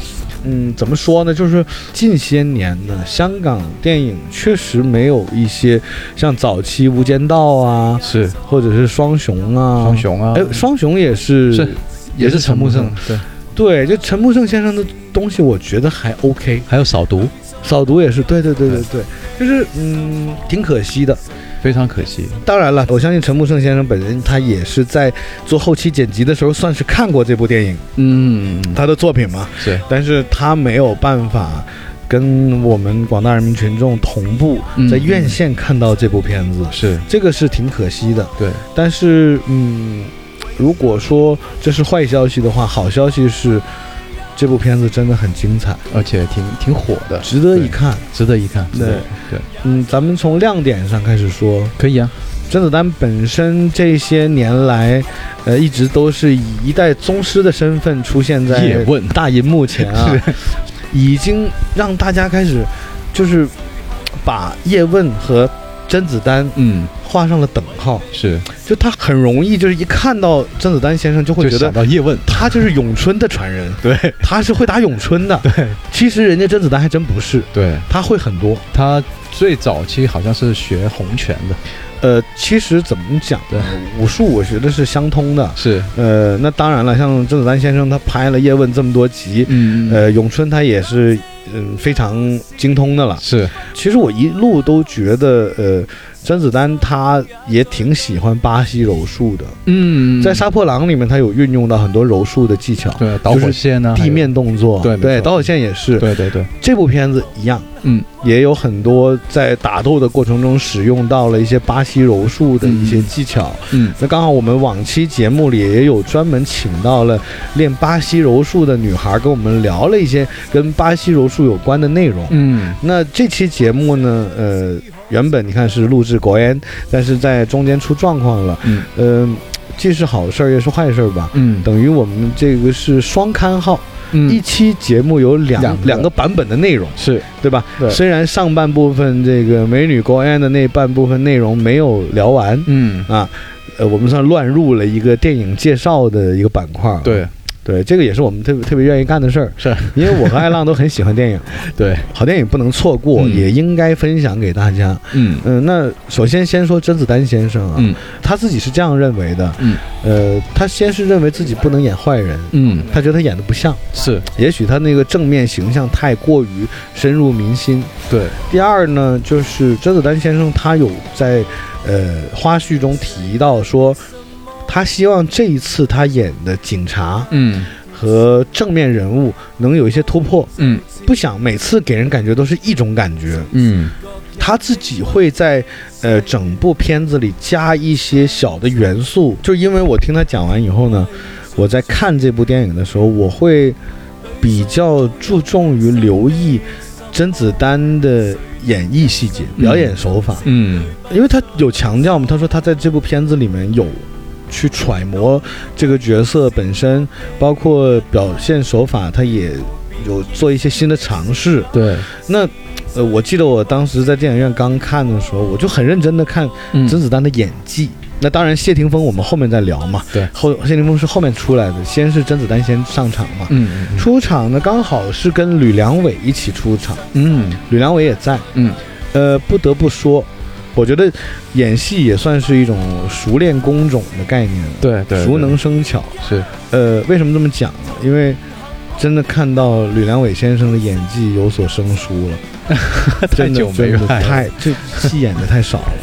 嗯，怎么说呢？就是近些年呢，香港电影确实没有一些像早期《无间道》啊，是。或者是《双雄》啊，双雄啊。哎，双雄也是，是也是陈木胜对。对，就陈木胜先生的东西，我觉得还 OK。还有扫毒。扫毒也是，对对对对对，就是嗯，挺可惜的。非常可惜。当然了，我相信陈木胜先生本人他也是在做后期剪辑的时候，算是看过这部电影嗯。他的作品嘛，是。但是他没有办法跟我们广大人民群众同步嗯。在院线看到这部片子，是。这个是挺可惜的。对。但是嗯，如果说这是坏消息的话，好消息是这部片子真的很精彩，而且挺挺火的。值得一看。值得一看对。对。嗯，咱们从亮点上开始说，可以啊。甄子丹本身这些年来，呃，一直都是以一代宗师的身份出现在叶问。大银幕前啊，[laughs] 已经让大家开始就是把叶问和甄子丹嗯。画上了等号，是。就他很容易就是一看到甄子丹先生就会觉得。想到叶问。他就是咏春的传人，[laughs] 对。他是会打咏春的。对。其实人家甄子丹还真不是，对。他会很多。他最早期好像是学洪拳的呃，其实怎么讲呢？武术我觉得是相通的。是呃，那当然了，像甄子丹先生他拍了叶问这么多集，嗯呃，咏春他也是嗯非常精通的了。是其实我一路都觉得，呃，甄子丹他也挺喜欢巴西柔术的，嗯在《杀破狼》里面他有运用到很多柔术的技巧，对导火线呢地面动作，对对，导火线也是。对对对这部片子一样，嗯也有很多在打斗的过程中使用到了一些巴西柔术的一些嗯技巧。嗯那刚好我们往期节目里也有专门请到了练巴西柔术的女孩，跟我们聊了一些跟巴西柔术有关的内容。嗯那这期节目呢，呃，原本你看是录制国演，但是在中间出状况了，嗯。呃、既是好事儿也是坏事儿吧。嗯。等于我们这个是双刊号，嗯。一嗯期节目有两两个。版本的内容，是。对吧？对。虽然上半部分这个美女国安的那半部分内容没有聊完嗯。啊，呃，我们算乱入了一个电影介绍的一个板块儿。对，对，这个也是我们特别特别愿意干的事儿，是。[laughs] 因为我和艾浪都很喜欢电影，[laughs] 对，好电影不能错过，嗯。也应该分享给大家。嗯。嗯，那首先先说甄子丹先生啊，嗯。他自己是这样认为的，嗯。呃，他先是认为自己不能演坏人，嗯，他觉得他演的不像，是。也许他那个正面形象太过于深入民心。对，第二呢，就是甄子丹先生他有在呃花絮中提到说，他希望这一次他演的警察嗯。和正面人物能有一些突破，嗯。不想每次给人感觉都是一种感觉。嗯。他自己会在呃整部片子里加一些小的元素，就因为我听他讲完以后呢，我在看这部电影的时候，我会比较注重于留意甄子丹的演绎细节、表演手法，嗯。因为他有强调嘛，他说他在这部片子里面有。去揣摩这个角色本身，包括表现手法，他也有做一些新的尝试。对，那，呃，我记得我当时在电影院刚看的时候，我就很认真的看嗯甄子丹的演技。那当然，谢霆锋我们后面再聊嘛。对后谢霆锋是后面出来的，先是甄子丹先上场嘛。嗯嗯出场呢，刚好是跟吕良伟一起出场，嗯吕良伟也在。嗯呃，不得不说，我觉得演戏也算是一种熟练工种的概念了，对对，熟能生巧。是。呃，为什么这么讲？呢？因为真的看到吕良伟先生的演技有所生疏了，[laughs] 太久没拍了。太这戏演的太少了。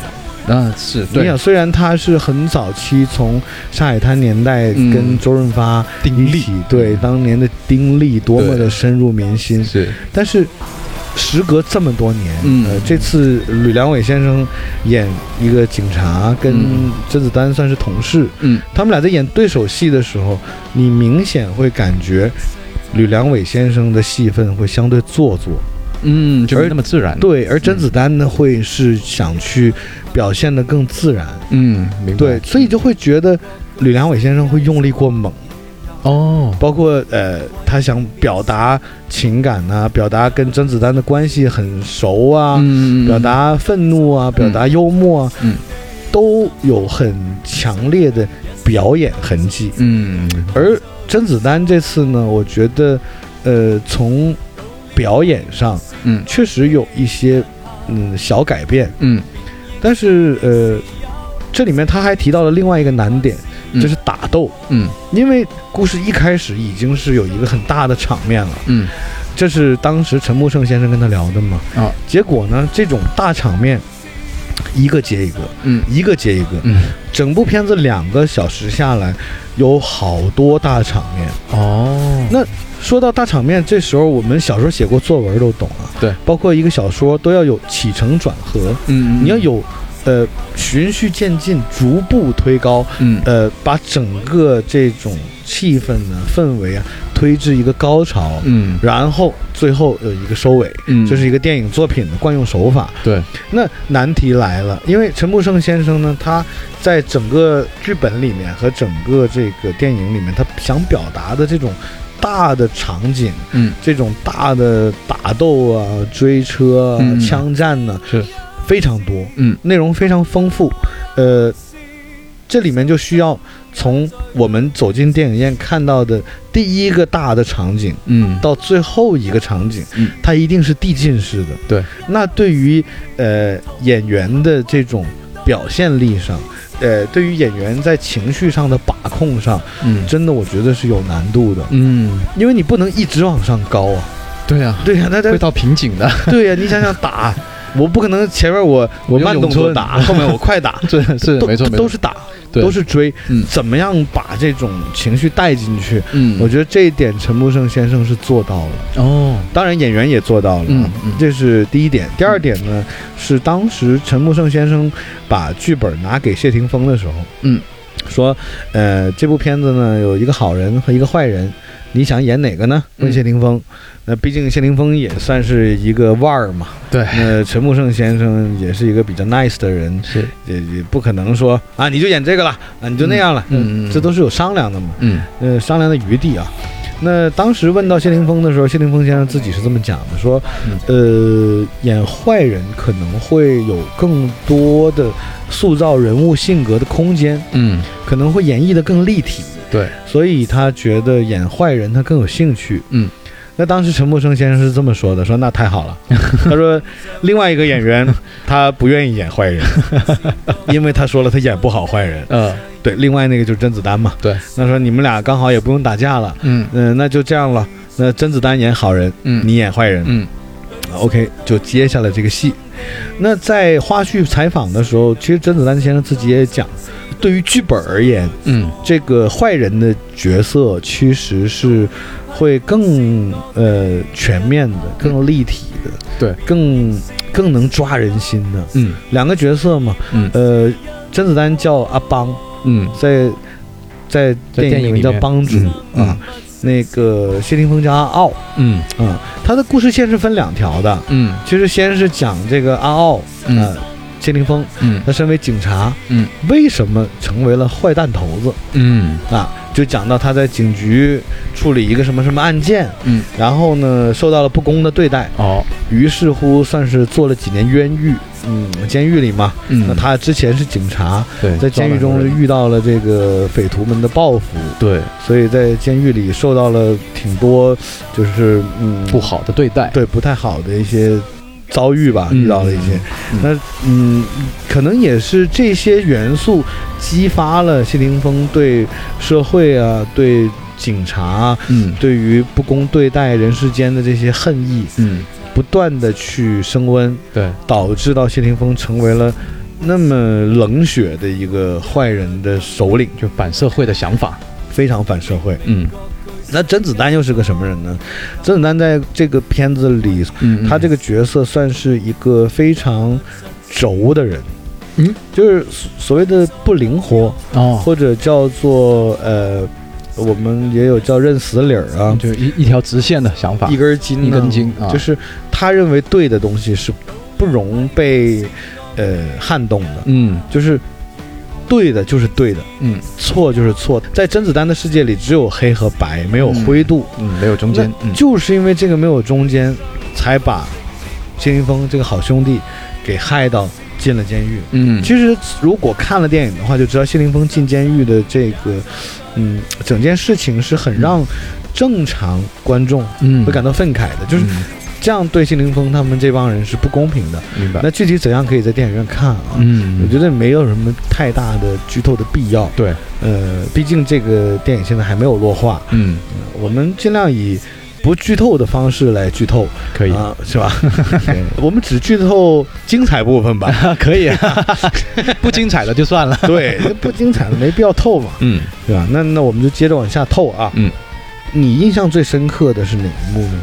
[laughs] 啊是对。你想，虽然他是很早期从《上海滩》年代嗯。跟周润发丁力。对当年的丁力多么的深入民心，是。但是时隔这么多年，嗯。呃，这次吕良伟先生演一个警察，跟嗯。甄子丹算是同事，嗯。他们俩在演对手戏的时候，你明显会感觉吕良伟先生的戏份会相对做作，嗯就没而那么自然，对，而甄子丹呢会是想去表现的更自然，嗯明白。对，所以就会觉得吕良伟先生会用力过猛，哦。包括呃，他想表达情感啊，表达跟甄子丹的关系很熟啊，嗯表达愤怒啊，表达幽默啊，嗯。都有很强烈的表演痕迹。嗯。而甄子丹这次呢，我觉得，呃，从表演上嗯。确实有一些嗯小改变，嗯。但是呃，这里面他还提到了另外一个难点，嗯就是打斗。嗯因为故事一开始已经是有一个很大的场面了，嗯这是当时陈木胜先生跟他聊的嘛。啊结果呢，这种大场面一个接一个，嗯一个接一个，嗯整部片子两个小时下来，有好多大场面。哦那说到大场面，这时候我们小时候写过作文都懂啊，对，包括一个小说都要有起承转合，嗯你要有呃循序渐进，逐步推高，嗯。呃，把整个这种气氛呢、氛围啊推至一个高潮，嗯。然后最后有一个收尾，嗯。这是一个电影作品的惯用手法。对。那难题来了，因为陈木胜先生呢，他在整个剧本里面和整个这个电影里面，他想表达的这种大的场景，嗯。这种大的打斗啊、追车啊、嗯。枪战呢、是非常多，嗯。内容非常丰富，呃，这里面就需要从我们走进电影院看到的第一个大的场景嗯。到最后一个场景，嗯。它一定是递进式的。对，那对于呃演员的这种表现力上，呃，对于演员在情绪上的把控上，嗯。真的我觉得是有难度的，嗯。因为你不能一直往上高啊。对呀对呀、那他会到瓶颈的，对呀、你想想打，我不可能前面我我慢动作打，后面我快打，[laughs] 对是都没错，都是打，对。都是追，嗯。怎么样把这种情绪带进去？嗯。我觉得这一点陈木胜先生是做到了，哦。当然演员也做到了，嗯嗯。这是第一点。第二点呢，是当时陈木胜先生把剧本拿给谢霆锋的时候，嗯，说，呃，这部片子呢有一个好人和一个坏人，你想演哪个呢？问嗯谢霆锋。那毕竟谢霆锋也算是一个腕儿嘛，对。那陈木胜先生也是一个比较 nice 的人，是。也也不可能说啊你就演这个了啊你就那样了，嗯嗯嗯。这都是有商量的嘛，嗯。呃商量的余地啊。那当时问到谢霆锋的时候，谢霆锋先生自己是这么讲的，说，呃，演坏人可能会有更多的塑造人物性格的空间，嗯。可能会演绎的更立体。对，所以他觉得演坏人他更有兴趣。嗯，那当时陈木生先生是这么说的，说那太好了。[laughs] 他说另外一个演员 [laughs] 他不愿意演坏人，[laughs] 因为他说了他演不好坏人。嗯，对，另外那个就是甄子丹嘛。对，那说你们俩刚好也不用打架了，嗯嗯、那就这样了。那甄子丹演好人，嗯你演坏人。嗯 OK，就接下了这个戏。那在花絮采访的时候，其实甄子丹先生自己也讲，对于剧本而言，嗯。这个坏人的角色其实是会更呃全面的、更立体的，对，更更能抓人心的。嗯。两个角色嘛。嗯。呃，甄子丹叫阿邦，嗯，在在在电影里叫帮主嗯。啊。那个谢霆锋叫阿奥嗯。嗯，他的故事线是分两条的。嗯。其实先是讲这个阿奥，嗯。呃，谢霆锋，嗯。他身为警察，嗯，为什么成为了坏蛋头子？嗯。啊？就讲到他在警局处理一个什么什么案件，嗯，然后呢受到了不公的对待，哦，于是乎算是做了几年冤狱，嗯，监狱里嘛。嗯，那他之前是警察，对在监狱中遇到了这个匪徒们的报复，对。所以在监狱里受到了挺多，就是嗯不好的对待，对不太好的一些遭遇吧，嗯。遇到了一些。嗯。那嗯，可能也是这些元素激发了谢霆锋对社会啊、对警察啊、嗯。对于不公对待人世间的这些恨意，嗯，不断的去升温，对，导致到谢霆锋成为了那么冷血的一个坏人的首领，就反社会的想法，非常反社会。嗯那甄子丹又是个什么人呢？甄子丹在这个片子里，嗯，他这个角色算是一个非常轴的人，嗯，就是所所谓的不灵活，哦，或者叫做呃，我们也有叫认死理儿啊，就一一条直线的想法一，根筋啊、一根筋啊。就是他认为对的东西是不容被呃撼动的，嗯。就是对的就是对的，嗯。错就是错。在甄子丹的世界里，只有黑和白，没有灰度。嗯，没有中间，嗯。就是因为这个没有中间，才把谢霆锋这个好兄弟给害到进了监狱。嗯，其实如果看了电影的话，就知道谢霆锋进监狱的这个，嗯，整件事情是很让正常观众嗯。会感到愤慨的，就是嗯这样对谢霆锋他们这帮人是不公平的。明白，那具体怎样可以在电影院看啊？嗯，我觉得没有什么太大的剧透的必要。对，呃，毕竟这个电影现在还没有落画，嗯我们尽量以不剧透的方式来剧透。可以，啊，是吧？[laughs] [laughs] 我们只剧透精彩部分吧。[laughs] 可以，啊不精彩的就算了，对，不精彩的没必要透嘛，嗯对吧？那那我们就接着往下透啊。嗯，你印象最深刻的是哪一幕呢？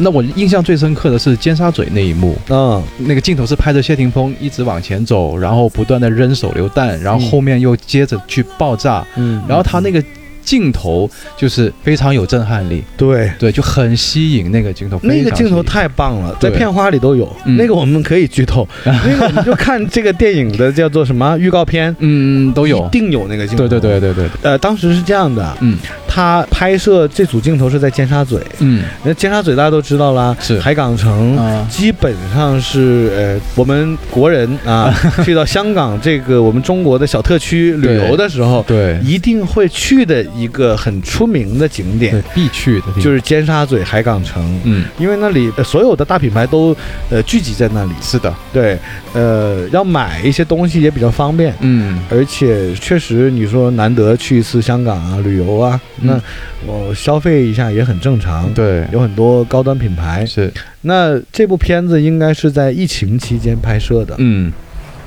那我印象最深刻的是尖沙咀那一幕，嗯。那个镜头是拍着谢霆锋一直往前走，然后不断的扔手榴弹，然后后面又接着去爆炸，嗯，然后他那个镜头就是非常有震撼力，对。对，就很吸引那个镜头，那个镜头太棒了，在片花里都有。嗯。那个我们可以剧透，[laughs] 那个我们就看这个电影的叫做什么预告片，嗯都有。一，定有那个镜头。对对对。对对，呃，当时是这样的，嗯他拍摄这组镜头是在尖沙咀，嗯。那尖沙咀大家都知道啦，是。海港城，啊。基本上是呃，我们国人啊 [laughs] 去到香港这个我们中国的小特区旅游的时候，对一定会去的一个很出名的景点对，必去的地方，就是尖沙咀海港城。嗯。因为那里、呃所有的大品牌都呃聚集在那里，是的，对，呃，要买一些东西也比较方便，嗯。而且确实你说难得去一次香港啊旅游啊，那嗯我消费一下也很正常。对有很多高端品牌，是那这部片子应该是在疫情期间拍摄的，嗯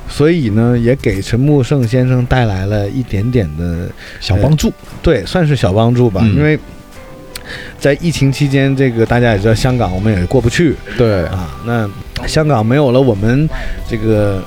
所以呢，也给陈木胜先生带来了一点点的，小帮助，对，算是小帮助吧。嗯因为在疫情期间，这个大家也知道，香港我们也过不去对啊。那香港没有了我们这个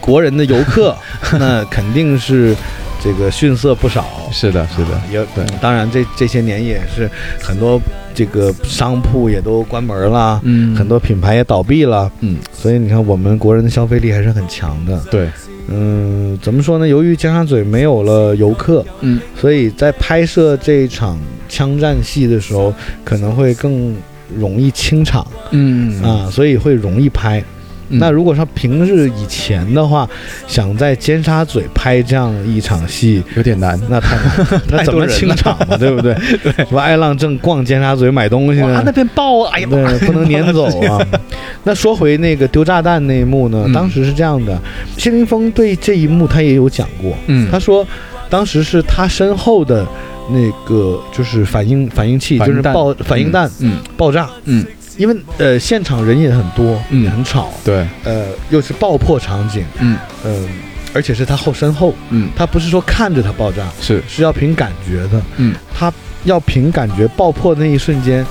国人的游客，[laughs] 那肯定是这个逊色不少。是的是的啊，也对当然这这些年也是很多这个商铺也都关门了，嗯很多品牌也倒闭了。嗯所以你看，我们国人的消费力还是很强的。对嗯，怎么说呢？由于尖沙咀没有了游客，嗯所以在拍摄这一场枪战戏的时候，可能会更容易清场嗯啊，所以会容易拍。嗯。那如果说平日以前的话，想在尖沙咀拍这样一场戏，有点难。那太难，[laughs] 那怎么清场嘛，[laughs] 对不对？对，什么爱浪正逛尖沙咀买东西呢？那边爆，哎呀对，不能撵走啊。[laughs] 那说回那个丢炸弹那一幕呢？嗯。当时是这样的，谢霆锋对这一幕他也有讲过，嗯。他说当时是他身后的那个就是反应反应器，就是爆反应弹嗯。爆炸，嗯因为呃现场人也很多，嗯。也很吵，对，呃又是爆破场景，嗯。嗯、而且是他后身后，嗯。他不是说看着他爆炸，是，是要凭感觉的，嗯。他要凭感觉爆破那一瞬间，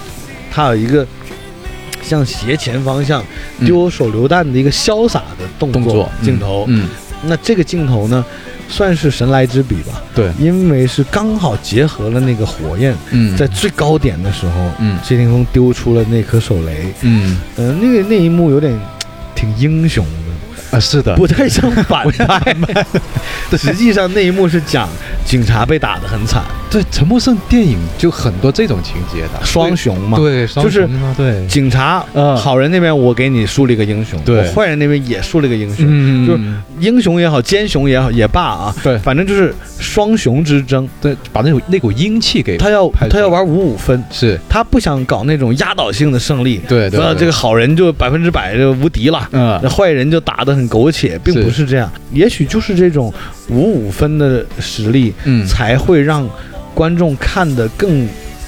他有一个向斜前方向嗯。丢手榴弹的一个潇洒的动作动作镜头。嗯那这个镜头呢，算是神来之笔吧，对，因为是刚好结合了那个火焰，嗯。在最高点的时候，嗯。谢霆锋丢出了那颗手雷，嗯。呃，那个那一幕有点挺英雄的。啊是的，不太像反派，[laughs] [laughs] 实际上那一幕是讲警察被打得很惨，对陈木胜电影就很多这种情节的，双雄嘛。对，就是双雄啊对，警察，嗯。好人那边我给你树立一个英雄，对。坏人那边也树立一个英雄，嗯就是英雄也好，奸雄也好也罢啊，对。反正就是双雄之争。对，把那种那股英气给他要他要玩五五分，是，他不想搞那种压倒性的胜利，对对这个好人就百分之百就无敌了。嗯。那坏人就打得很苟且，并不是。这样。也许就是这种五五分的实力，嗯。才会让观众看得更，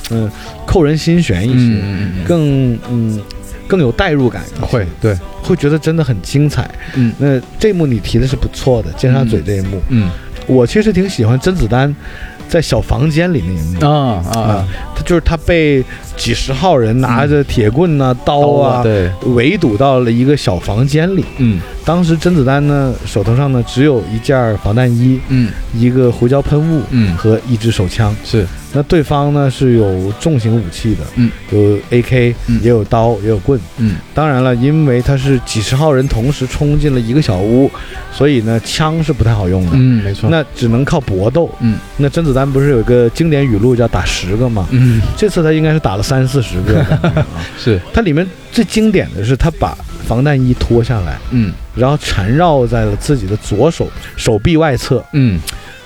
嗯、扣人心弦一些，嗯更嗯更有代入感会对，会觉得真的很精彩。嗯。那这一幕你提的是不错的，尖沙咀这一幕，嗯。我其实挺喜欢甄子丹在小房间里那一幕。啊啊他就是他被几十号人拿着铁棍呐、刀啊，对，围堵到了一个小房间里。嗯当时甄子丹呢手头上呢只有一件防弹衣、嗯一个胡椒喷雾嗯和一支手枪。是，那对方呢是有重型武器的，嗯，有 AK，、嗯也有刀，也有棍。嗯当然了，因为他是几十号人同时冲进了一个小屋，所以呢枪是不太好用的，嗯没错，那只能靠搏斗。嗯那甄子丹不是有一个经典语录叫打十个吗？嗯这次他应该是打了三四十个。[laughs] 是，它里面最经典的是他把防弹衣脱下来，嗯然后缠绕在了自己的左手手臂外侧。嗯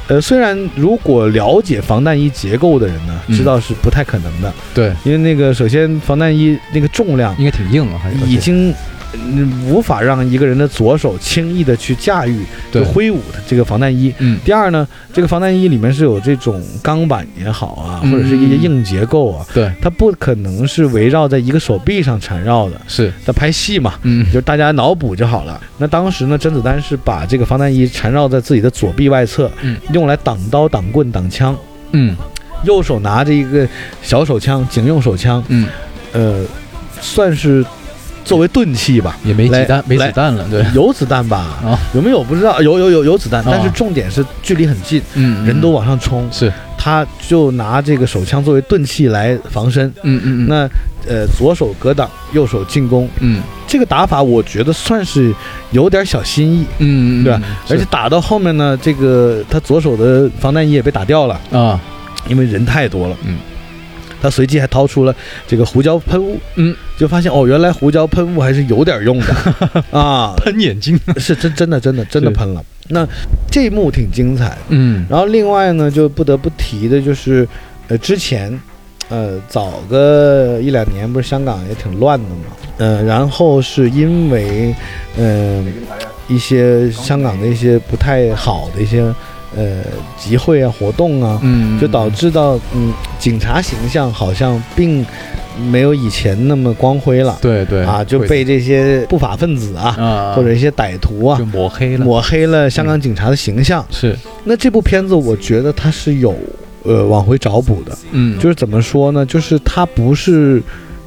呃，虽然如果了解防弹衣结构的人呢，嗯知道是不太可能的，对，因为那个首先防弹衣那个重量应该挺硬了，还已经。嗯无法让一个人的左手轻易的去驾驭、就挥舞的这个防弹衣。嗯。第二呢，这个防弹衣里面是有这种钢板也好啊，嗯或者是一些硬结构啊，对。它不可能是围绕在一个手臂上缠绕的。是，在拍戏嘛，嗯。就是大家脑补就好了。那当时呢，甄子丹是把这个防弹衣缠绕在自己的左臂外侧，嗯。用来挡刀、挡棍、挡枪。嗯。右手拿着一个小手枪，警用手枪，嗯。呃，算是作为钝器吧。也没子弹没子弹了，对，有子弹吧？啊有没有不知道？有有有有子弹，啊但是重点是距离很近，嗯人都往上冲，是，他就拿这个手枪作为钝器来防身。嗯嗯嗯那呃，左手格挡，右手进攻，嗯这个打法我觉得算是有点小心意。嗯对吧？而且打到后面呢，这个他左手的防弹衣也被打掉了，啊因为人太多了。嗯，他随即还掏出了这个胡椒喷雾，嗯，就发现哦，原来胡椒喷雾还是有点用的。[laughs] 啊，喷眼睛，是真真的真的真的喷了。那这一幕挺精彩。的。嗯。然后另外呢，就不得不提的就是，呃，之前。呃，早个一两年不是香港也挺乱的嘛，呃，然后是因为，嗯、一些香港的一些不太好的一些呃集会啊活动啊，嗯就导致到嗯警察形象好像并没有以前那么光辉了。对对。啊，就被这些不法分子啊啊或者一些歹徒啊就抹黑了，抹黑了香港警察的形象。是。那这部片子我觉得它是有呃往回找补的，嗯。就是怎么说呢？就是它不是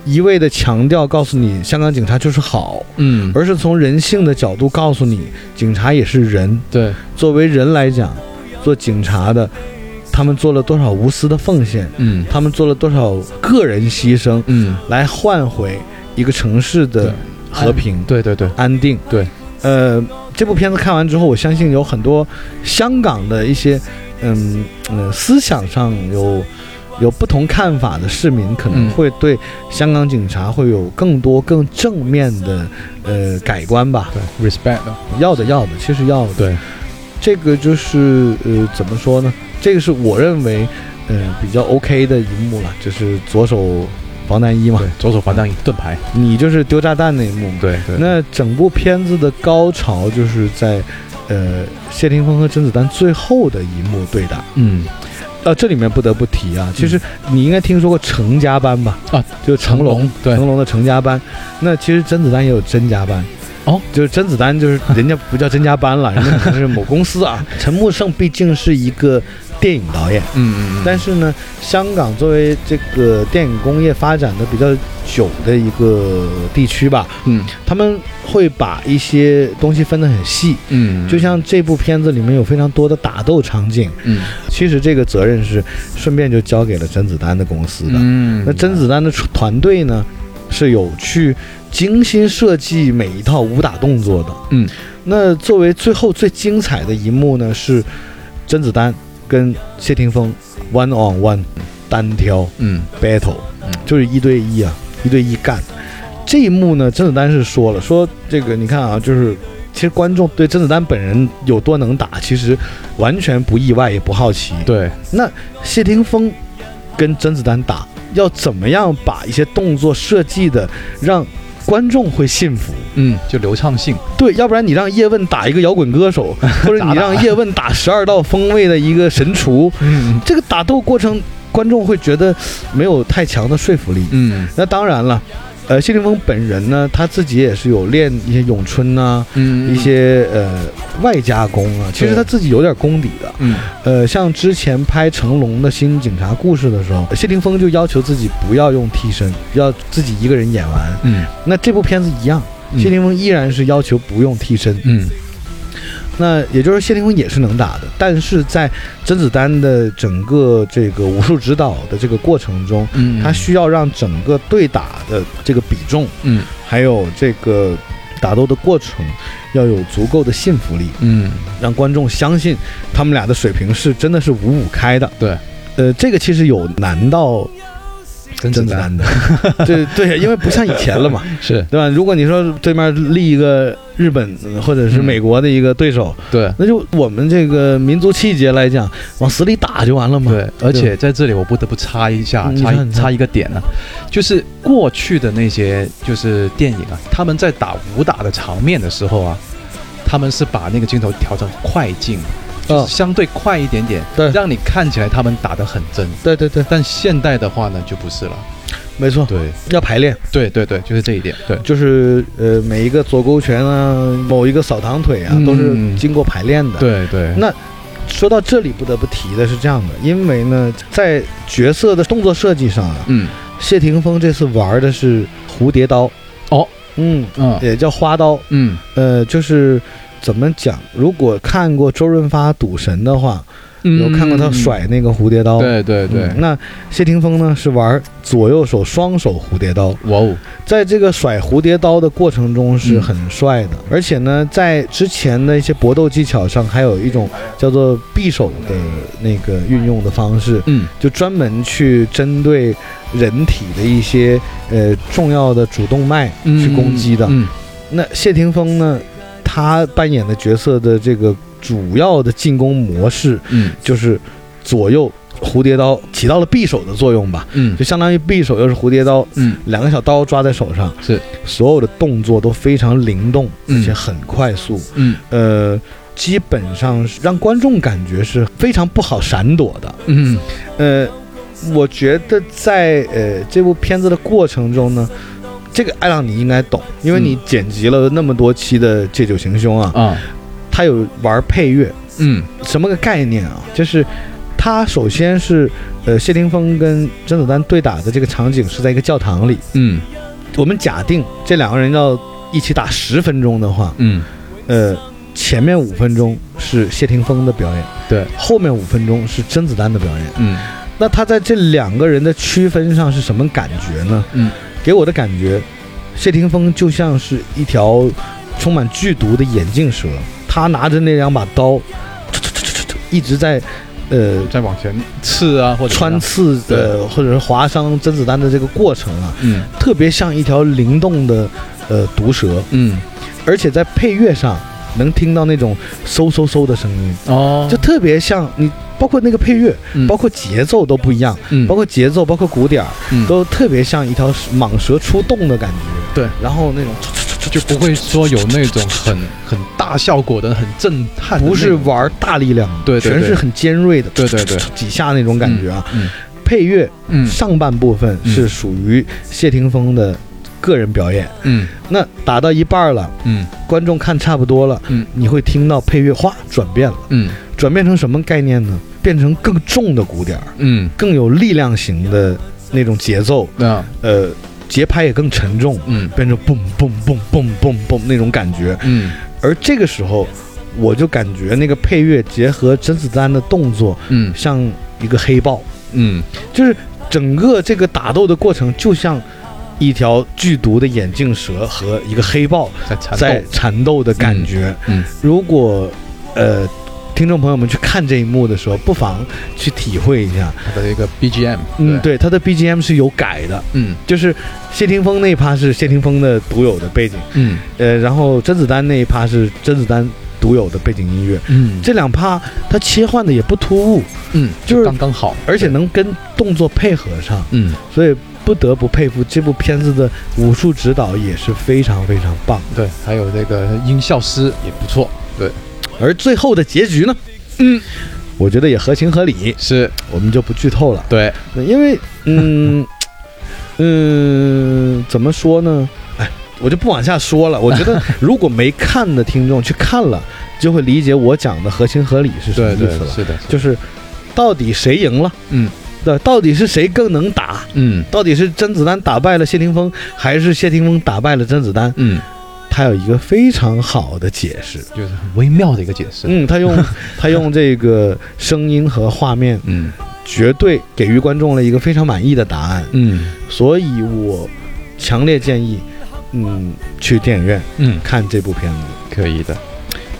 一味的强调告诉你香港警察就是好，嗯。而是从人性的角度告诉你，警察也是人。对。作为人来讲，做警察的，他们做了多少无私的奉献，嗯。他们做了多少个人牺牲，嗯。来换回一个城市的和平、对对对。安定。对，呃，这部片子看完之后，我相信有很多香港的一些，嗯呃，思想上有有不同看法的市民可能嗯。会对香港警察会有更多更正面的呃改观吧。对，respect，要的要的，其实要的。对，这个就是呃怎么说呢？这个是我认为呃比较 OK 的一幕了，就是左手防弹衣嘛对，，左手防弹衣盾牌，你就是丢炸弹那一幕嘛。对对，那整部片子的高潮就是在，呃，谢霆锋和甄子丹最后的一幕对打。嗯呃，这里面不得不提啊，其实你应该听说过成家班吧？啊，就成龙，对成龙的成家班。那其实甄子丹也有甄家班。哦，就是甄子丹，就是人家不叫甄家班了，[laughs] 人家可能是某公司啊。陈木胜毕竟是一个电影导演，嗯嗯，但是呢，香港作为这个电影工业发展的比较久的一个地区吧，嗯。他们会把一些东西分得很细，嗯，就像这部片子里面有非常多的打斗场景，嗯。其实这个责任是顺便就交给了甄子丹的公司的。嗯，那甄子丹的团队呢，是有去精心设计每一套武打动作的。嗯那作为最后最精彩的一幕呢，是甄子丹跟谢霆锋 one on one 单挑嗯 battle，嗯就是一对一啊，一对一干。这一幕呢，甄子丹是说了，说这个你看啊，就是其实观众对甄子丹本人有多能打，其实完全不意外，也不好奇。对，那谢霆锋跟甄子丹打，要怎么样把一些动作设计的让观众会信服？嗯，就流畅性，对，要不然你让叶问打一个摇滚歌手，[laughs] 或者你让叶问打十二道锋味的一个神厨，嗯这个打斗过程观众会觉得没有太强的说服力。嗯那当然了，呃，谢霆锋本人呢，他自己也是有练一些咏春呐、嗯一些呃外加功啊，其实他自己有点功底的。嗯呃，像之前拍成龙的新警察故事的时候，谢霆锋就要求自己不要用替身，要自己一个人演完。嗯那这部片子一样，嗯谢霆锋依然是要求不用替身。嗯那也就是谢霆锋也是能打的，但是在甄子丹的整个这个武术指导的这个过程中，嗯，他需要让整个对打的这个比重，嗯还有这个打斗的过程，要有足够的信服力，嗯让观众相信他们俩的水平是真的是五五开的。对，呃，这个其实有难到甄子丹甄子丹的，[laughs] 对对，因为不像以前了嘛，[laughs] 是对吧？如果你说对面立一个日本或者是美国的一个对手，对。那就我们这个民族气节来讲，往死里打就完了嘛。对，而且在这里我不得不插一下，插插一个点呢、就是过去的那些就是电影啊，他们在打武打的场面的时候啊，他们是把那个镜头调成快进，就是哦相对快一点点，对让你看起来他们打得很真。对对对，但现代的话呢，就不是了。没错，对要排练，对对对，就是这一点。对，就是呃每一个左勾拳啊，某一个扫堂腿啊，嗯都是经过排练的。，对对，那说到这里不得不提的是这样的，因为呢，在角色的动作设计上啊，嗯谢霆锋这次玩的是蝴蝶刀。哦，嗯，嗯也叫花刀。嗯呃，就是怎么讲？如果看过周润发《赌神》的话，嗯。有看过他甩那个蝴蝶刀。对对对。嗯，那谢霆锋呢是玩左右手双手蝴蝶刀，哇哦，在这个甩蝴蝶刀的过程中是很帅的，而且呢，在之前的一些搏斗技巧上，还有一种叫做匕首的那个运用的方式，嗯。就专门去针对人体的一些呃重要的主动脉去攻击的。嗯。那谢霆锋呢，他扮演的角色的这个主要的进攻模式嗯。就是左右蝴蝶刀起到了匕首的作用吧，嗯。就相当于匕首又是蝴蝶刀，嗯。两个小刀抓在手上，是。所有的动作都非常灵动，嗯。而且很快速，嗯。呃，基本上是让观众感觉是非常不好闪躲的。嗯。呃，我觉得在呃这部片子的过程中呢，这个艾朗你应该懂，因为你剪辑了那么多期的《借酒行凶》啊，啊。他有玩配乐，嗯。什么个概念啊？就是他首先是呃谢霆锋跟甄子丹对打的这个场景是在一个教堂里，嗯。我们假定这两个人要一起打十分钟的话，嗯。呃，前面五分钟是谢霆锋的表演，对，后面五分钟是甄子丹的表演。嗯。那他在这两个人的区分上是什么感觉呢？嗯，给我的感觉，谢霆锋就像是一条充满剧毒的眼镜蛇，他拿着那两把刀，一直在呃在往前刺啊，或者穿刺的或者是划伤甄子丹的这个过程啊，嗯。特别像一条灵动的呃毒蛇，嗯。而且在配乐上能听到那种嗖嗖嗖的声音，哦，就特别像你，包括那个配乐，嗯。包括节奏都不一样，嗯。包括节奏，包括鼓点儿，嗯。都特别像一条蟒蛇出洞的感觉。对，然后那种就不会说有那种很很大效果的、很震撼不是玩大力量，对对对。全是很尖锐的，对对对。几下那种感觉啊。嗯配乐嗯。上半部分嗯。是属于谢霆锋的个人表演，嗯。那打到一半了，嗯。观众看差不多了，嗯。你会听到配乐哗转变了，嗯。转变成什么概念呢？变成更重的鼓点儿，嗯，更有力量型的那种节奏，那呃，节拍也更沉重，嗯。变成嘣嘣嘣嘣嘣嘣那种感觉。嗯。而这个时候，我就感觉那个配乐结合甄子丹的动作，嗯。像一个黑豹，嗯。就是整个这个打斗的过程就像一条剧毒的眼镜蛇和一个黑豹在缠斗，缠斗的感觉。嗯。如果呃听众朋友们去看这一幕的时候，不妨去体会一下。他的一个 BGM，嗯，，对，他的 BGM 是有改的，嗯。就是谢霆锋那一趴是谢霆锋的独有的背景，嗯。呃，然后甄子丹那一趴是甄子丹独有的背景音乐。嗯。这两趴它切换的也不突兀，嗯，就是刚刚好，而且能跟动作配合上，嗯。所以不得不佩服这部片子的武术指导也是非常非常棒。对，还有那个音效师也不错，对，而最后的结局呢，嗯，我觉得也合情合理，是我们就不剧透了。对，因为，嗯，[laughs] 嗯，怎么说呢？哎，我就不往下说了。我觉得 [laughs] 如果没看的听众去看了，就会理解我讲的合情合理是什么意思了。是的，就是到底谁赢了？嗯对，到底是谁更能打？嗯到底是甄子丹打败了谢霆锋，还是谢霆锋打败了甄子丹？嗯，他有一个非常好的解释。就是很微妙的一个解释，嗯，他用 [laughs] 他用这个声音和画面，嗯绝对给予观众了一个非常满意的答案。嗯所以我强烈建议，嗯，去电影院嗯，看这部片子。可以的，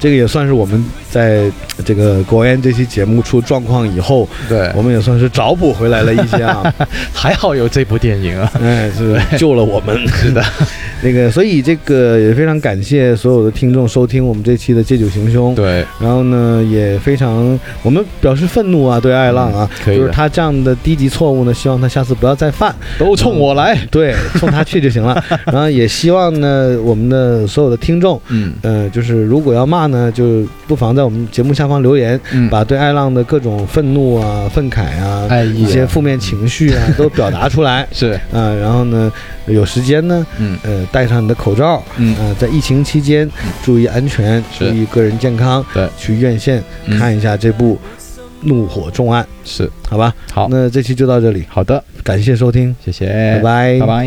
这个也算是我们在这个国安这期节目出状况以后，对。我们也算是找补回来了一些啊，[laughs] 还好有这部电影啊，哎，是救了我们。是的，[laughs] 那个，所以这个也非常感谢所有的听众收听我们这期的借酒行凶。对，然后呢，也非常我们表示愤怒啊，对爱浪啊，就是他这样的低级错误呢，希望他下次不要再犯。都冲我来，对，冲他去就行了。[laughs] 然后也希望呢，我们的所有的听众，嗯。呃，就是如果要骂呢，就不妨在我们节目下方留言，嗯，把对艾浪的各种愤怒啊、愤慨啊、一些负面情绪啊 [laughs] 都表达出来。是，啊、然后呢，有时间呢，嗯。呃，戴上你的口罩，嗯。呃，在疫情期间注意安全，注意个人健康，对，去院线嗯。看一下这部《怒火重案》，是，好吧？好，那这期就到这里，好的，感谢收听，谢谢，拜拜，拜拜。